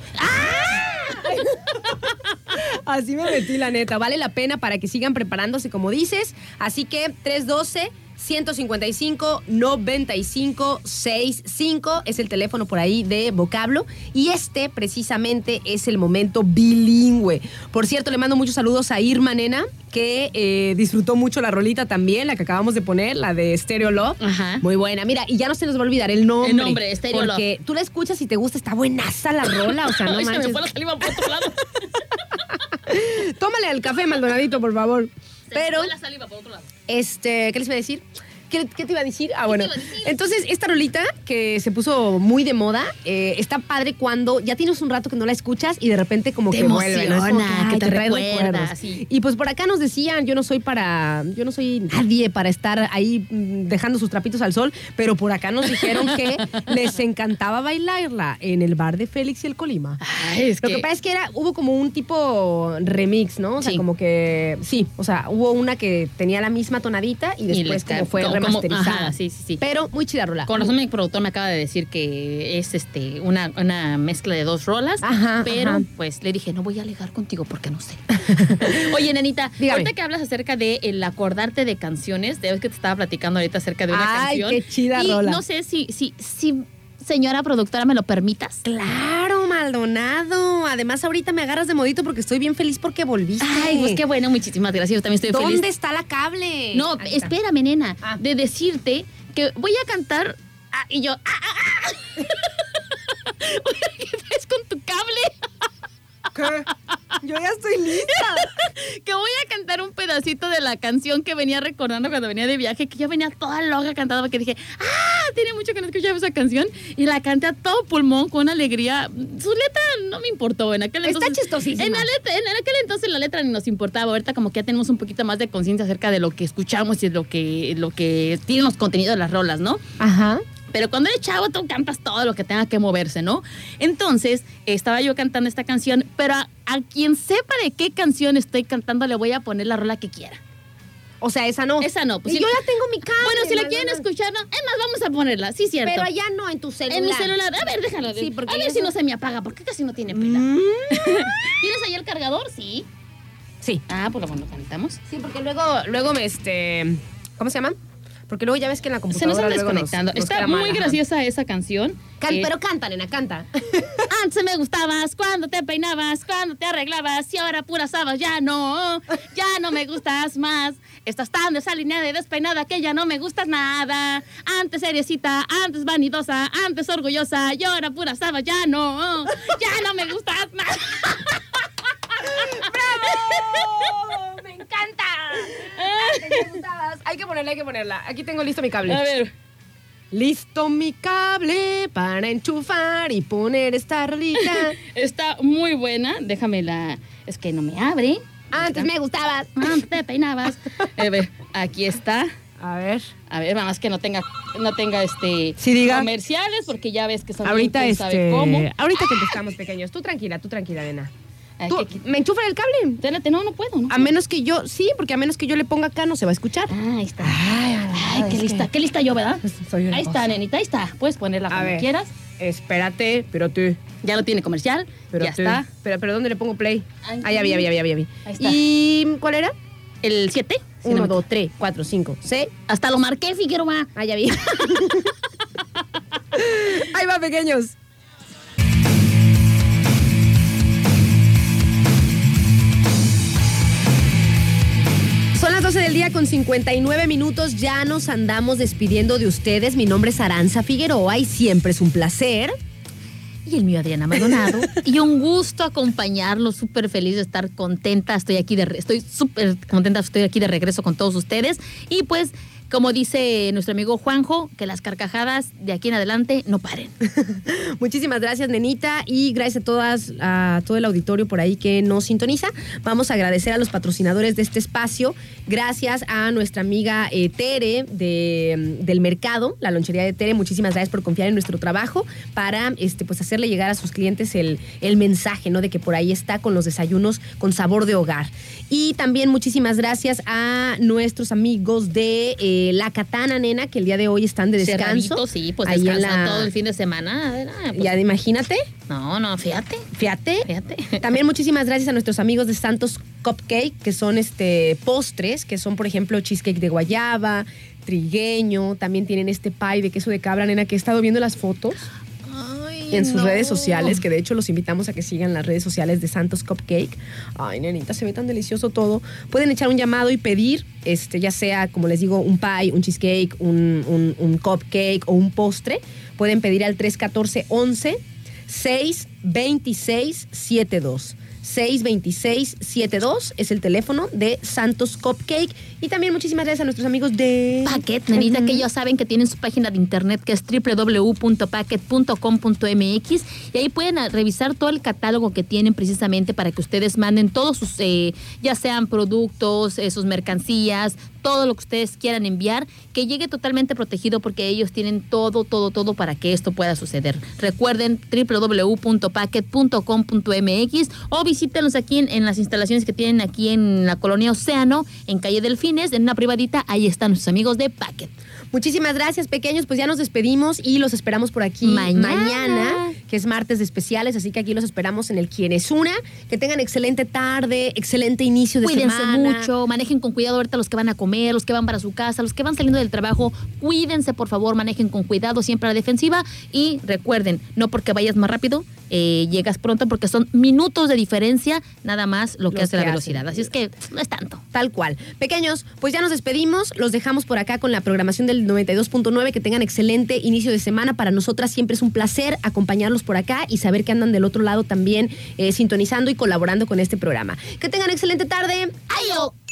Speaker 1: Así me metí, la neta. Vale la pena para que sigan preparándose, como dices. Así que 312 155 95 65 es el teléfono por ahí de vocablo y este precisamente es el momento bilingüe. Por cierto, le mando muchos saludos a Irma Nena que eh, disfrutó mucho la rolita también, la que acabamos de poner, la de Stereo Love.
Speaker 2: Ajá.
Speaker 1: Muy buena. Mira, y ya no se nos va a olvidar el nombre.
Speaker 2: El nombre, Stereo Love.
Speaker 1: Porque tú la escuchas y te gusta, está buenaza la rola, o sea, no
Speaker 2: Ay, se me
Speaker 1: manches.
Speaker 2: fue la saliva por otro lado.
Speaker 1: Tómale al café, Maldonadito, por favor. Pero,
Speaker 2: fue la saliva por otro lado.
Speaker 1: este, ¿qué les iba a decir? ¿Qué, qué te iba a decir? Ah, bueno. Entonces, esta rolita que se puso muy de moda, eh, está padre cuando ya tienes un rato que no la escuchas y de repente como
Speaker 2: Te
Speaker 1: que vuelve, ¿no? Como
Speaker 2: emociona,
Speaker 1: ay,
Speaker 2: que te
Speaker 1: trae
Speaker 2: recuerda,
Speaker 1: recuerdos.
Speaker 2: sí.
Speaker 1: Y pues por acá nos decían, yo no soy para, yo no soy nadie para estar ahí mm, dejando sus trapitos al sol, pero por acá nos dijeron que les encantaba bailarla en el bar de Félix y el Colima.
Speaker 2: Ay, es
Speaker 1: Lo que pasa es que era, hubo como un tipo remix, ¿no? O sea,
Speaker 2: Sí.
Speaker 1: como que, sí, o sea, hubo una que tenía la misma tonadita y después como fue
Speaker 2: que Como-
Speaker 1: remasterizada.
Speaker 2: ajá, sí, sí, sí.
Speaker 1: Pero muy chida rola.
Speaker 2: Con razón mi productor me acaba de decir que es este una, una mezcla de dos rolas,
Speaker 1: Ajá,
Speaker 2: pero
Speaker 1: ajá.
Speaker 2: pues le dije, no voy a alegar contigo porque no sé. Oye, nenita,
Speaker 1: Dígame.
Speaker 2: ahorita que hablas acerca de el acordarte de canciones, de vez que te estaba platicando ahorita acerca de una
Speaker 1: Ay,
Speaker 2: canción.
Speaker 1: qué chida
Speaker 2: y
Speaker 1: rola.
Speaker 2: no sé si, si, si, señora productora, me lo permitas.
Speaker 1: Claro, Maldonado. Además, ahorita me agarras de modito porque estoy bien feliz porque volviste.
Speaker 2: Ay, pues qué bueno, muchísimas gracias. Yo también estoy
Speaker 1: ¿Dónde
Speaker 2: feliz.
Speaker 1: está la cable?
Speaker 2: No, espérame, nena,
Speaker 1: Ah.
Speaker 2: de decirte que voy a cantar ah, y yo. ah, ah, ah. ¿Qué traes con tu cable?
Speaker 1: ¿Qué? Yo ya estoy lista.
Speaker 2: que voy a cantar un pedacito de la canción que venía recordando cuando venía de viaje, que yo venía toda loca cantando porque dije, ah, tiene mucho que no escuchaba esa canción y la canté a todo pulmón con alegría. Su letra no me importó en aquel
Speaker 1: Está
Speaker 2: entonces.
Speaker 1: chistosísima.
Speaker 2: En, la letra- en aquel entonces la letra ni nos importaba. Ahorita como que ya tenemos un poquito más de conciencia acerca de lo que escuchamos y lo que, lo que tienen los contenidos de las rolas, ¿no?
Speaker 1: Ajá.
Speaker 2: Pero cuando eres chavo, tú cantas todo lo que tenga que moverse, ¿no? Entonces, estaba yo cantando esta canción, pero a, a quien sepa de qué canción estoy cantando, le voy a poner la rola que quiera.
Speaker 1: O sea, esa no.
Speaker 2: Esa no. Pues
Speaker 1: y
Speaker 2: si-
Speaker 1: yo ya tengo mi cable.
Speaker 2: Bueno, si la quieren escuchar, no, es más, vamos a ponerla, sí, cierto.
Speaker 1: Pero allá no, en tu celular.
Speaker 2: en mi celular. A ver, déjalo.
Speaker 1: Sí, porque
Speaker 2: a ver
Speaker 1: eso-
Speaker 2: si no se me apaga, porque casi no tiene pila.
Speaker 1: Mm,
Speaker 2: ¿Tienes ahí el cargador? Sí.
Speaker 1: Sí.
Speaker 2: Ah, pues bueno, cantamos.
Speaker 1: Sí, porque luego, luego me, este... ¿Cómo se llama? Porque luego ya ves que en la
Speaker 2: Se nos
Speaker 1: computadora
Speaker 2: están
Speaker 1: luego nos-
Speaker 2: desconectando.
Speaker 1: nos
Speaker 2: Está muy
Speaker 1: mal, ajá.
Speaker 2: graciosa esa canción.
Speaker 1: Can-
Speaker 2: Eh,
Speaker 1: pero canta, nena, canta.
Speaker 2: Antes me gustabas cuando te peinabas, cuando te arreglabas y ahora pura sabas, ya no, ya no me gustas más. Estás tan desalineada y despeinada que ya no me gustas nada. Antes seriecita, antes vanidosa, antes orgullosa y ahora pura sabas, ya no, ya no me gustas más.
Speaker 1: ¡Bravo! Me gustabas. Hay que ponerla, hay que ponerla. Aquí tengo listo mi cable.
Speaker 2: A ver,
Speaker 1: Listo mi cable para enchufar y poner esta rolita.
Speaker 2: está muy buena. Déjame la. Es que no me abre.
Speaker 1: Antes me gustabas.
Speaker 2: Antes te peinabas. A ver, aquí está.
Speaker 1: A ver.
Speaker 2: A ver, nada más que no tenga, no tenga este
Speaker 1: Sí, diga.
Speaker 2: comerciales, porque ya ves que son
Speaker 1: Ahorita este.
Speaker 2: sabe cómo.
Speaker 1: Ahorita contestamos pequeños. Tú tranquila, tú tranquila, nena. Tú, ¿Me enchufan el cable?
Speaker 2: Espérate, no, no puedo, ¿no?
Speaker 1: A menos que yo, sí, porque a menos que yo le ponga acá no se va a escuchar.
Speaker 2: Ah, ahí está.
Speaker 1: Ay,
Speaker 2: Ay, qué lista, qué lista yo, ¿verdad?
Speaker 1: Soy
Speaker 2: Ahí está, nenita, ahí está. Puedes ponerla
Speaker 1: A
Speaker 2: cuando quieras.
Speaker 1: Espérate, pero tú.
Speaker 2: Ya lo tiene comercial.
Speaker 1: Pero
Speaker 2: ya está.
Speaker 1: Pero, pero ¿dónde le pongo play?
Speaker 2: Ay,
Speaker 1: Ah, ya vi, ya vi, ya vi, ya vi, ya vi.
Speaker 2: Ahí está.
Speaker 1: ¿Y cuál era?
Speaker 2: El 7.
Speaker 1: Uno, dos, tres, cuatro, cinco, seis.
Speaker 2: Hasta lo marqué, Figueroa.
Speaker 1: Ah, ya vi. Ahí va, pequeños. Son las 12 del día con 59 minutos. Ya nos andamos despidiendo de ustedes. Mi nombre es Aranza Figueroa y siempre es un placer.
Speaker 2: Y el mío, Adriana Maldonado. y un gusto acompañarlos. Súper feliz de estar contenta. Estoy aquí de, re- estoy súper contenta. Estoy aquí de regreso con todos ustedes. Y pues, como dice nuestro amigo Juanjo, que las carcajadas de aquí en adelante no paren.
Speaker 1: Muchísimas gracias, nenita, y gracias a todas, a todo el auditorio por ahí que nos sintoniza. Vamos a agradecer a los patrocinadores de este espacio. Gracias a nuestra amiga eh, Tere de, del mercado, la lonchería de Tere. Muchísimas gracias por confiar en nuestro trabajo para este, pues hacerle llegar a sus clientes el, el mensaje, ¿no? De que por ahí está con los desayunos con sabor de hogar. Y también muchísimas gracias a nuestros amigos de eh, La Katana, nena, que el día de hoy están de descanso.
Speaker 2: Cerradito, sí, pues
Speaker 1: Ahí en
Speaker 2: descansan
Speaker 1: la-
Speaker 2: todo el fin de semana. Ah, pues,
Speaker 1: Ya imagínate.
Speaker 2: No, no, fíjate.
Speaker 1: Fíjate.
Speaker 2: Fíjate.
Speaker 1: También muchísimas gracias a nuestros amigos de Santos Cupcake, que son este postres, que son, por ejemplo, cheesecake de guayaba, trigueño. También tienen este pie de queso de cabra, nena, que he estado viendo las fotos en sus
Speaker 2: no.
Speaker 1: redes sociales, que de hecho los invitamos a que sigan las redes sociales de Santos Cupcake. Ay, nenita, se ve tan delicioso todo. Pueden echar un llamado y pedir, este, ya sea, como les digo, un pie, un cheesecake, un, un- un cupcake o un postre. Pueden pedir al 314 11 626 72. 626-72 es el teléfono de Santos Cupcake. Y también muchísimas gracias a nuestros amigos de...
Speaker 2: Packet, nenita, que ya saben que tienen su página de internet que es www.packet.com.mx y ahí pueden ah, revisar todo el catálogo que tienen precisamente para que ustedes manden todos sus, eh, ya sean productos, eh, sus mercancías, todo lo que ustedes quieran enviar, que llegue totalmente protegido porque ellos tienen todo, todo, todo para que esto pueda suceder. Recuerden www.packet.com.mx o visítenos aquí en, en las instalaciones que tienen aquí en la colonia Océano, en calle En una privadita, ahí están nuestros amigos de Packet.
Speaker 1: Muchísimas gracias, pequeños. Pues ya nos despedimos y los esperamos por aquí
Speaker 2: Mañana.
Speaker 1: mañana, que es martes de especiales. Así que aquí los esperamos en el Quién es Una. Que tengan excelente tarde, excelente inicio de
Speaker 2: Cuídense
Speaker 1: semana.
Speaker 2: mucho, manejen con cuidado ahorita los que van a comer, los que van para su casa, los que van saliendo del trabajo. Cuídense, por favor, manejen con cuidado siempre a la defensiva. Y recuerden, no porque vayas más rápido, eh, llegas pronto, porque son minutos de diferencia, nada más lo que
Speaker 1: Los
Speaker 2: hace la velocidad.
Speaker 1: hacen.
Speaker 2: Así es que no es tanto.
Speaker 1: Tal cual. Pequeños, pues ya nos despedimos. Los dejamos por acá con la programación del 92.9. Que tengan excelente inicio de semana. Para nosotras siempre es un placer acompañarlos por acá y saber que andan del otro lado también eh, sintonizando y colaborando con este programa. Que tengan excelente tarde. ¡Ayo!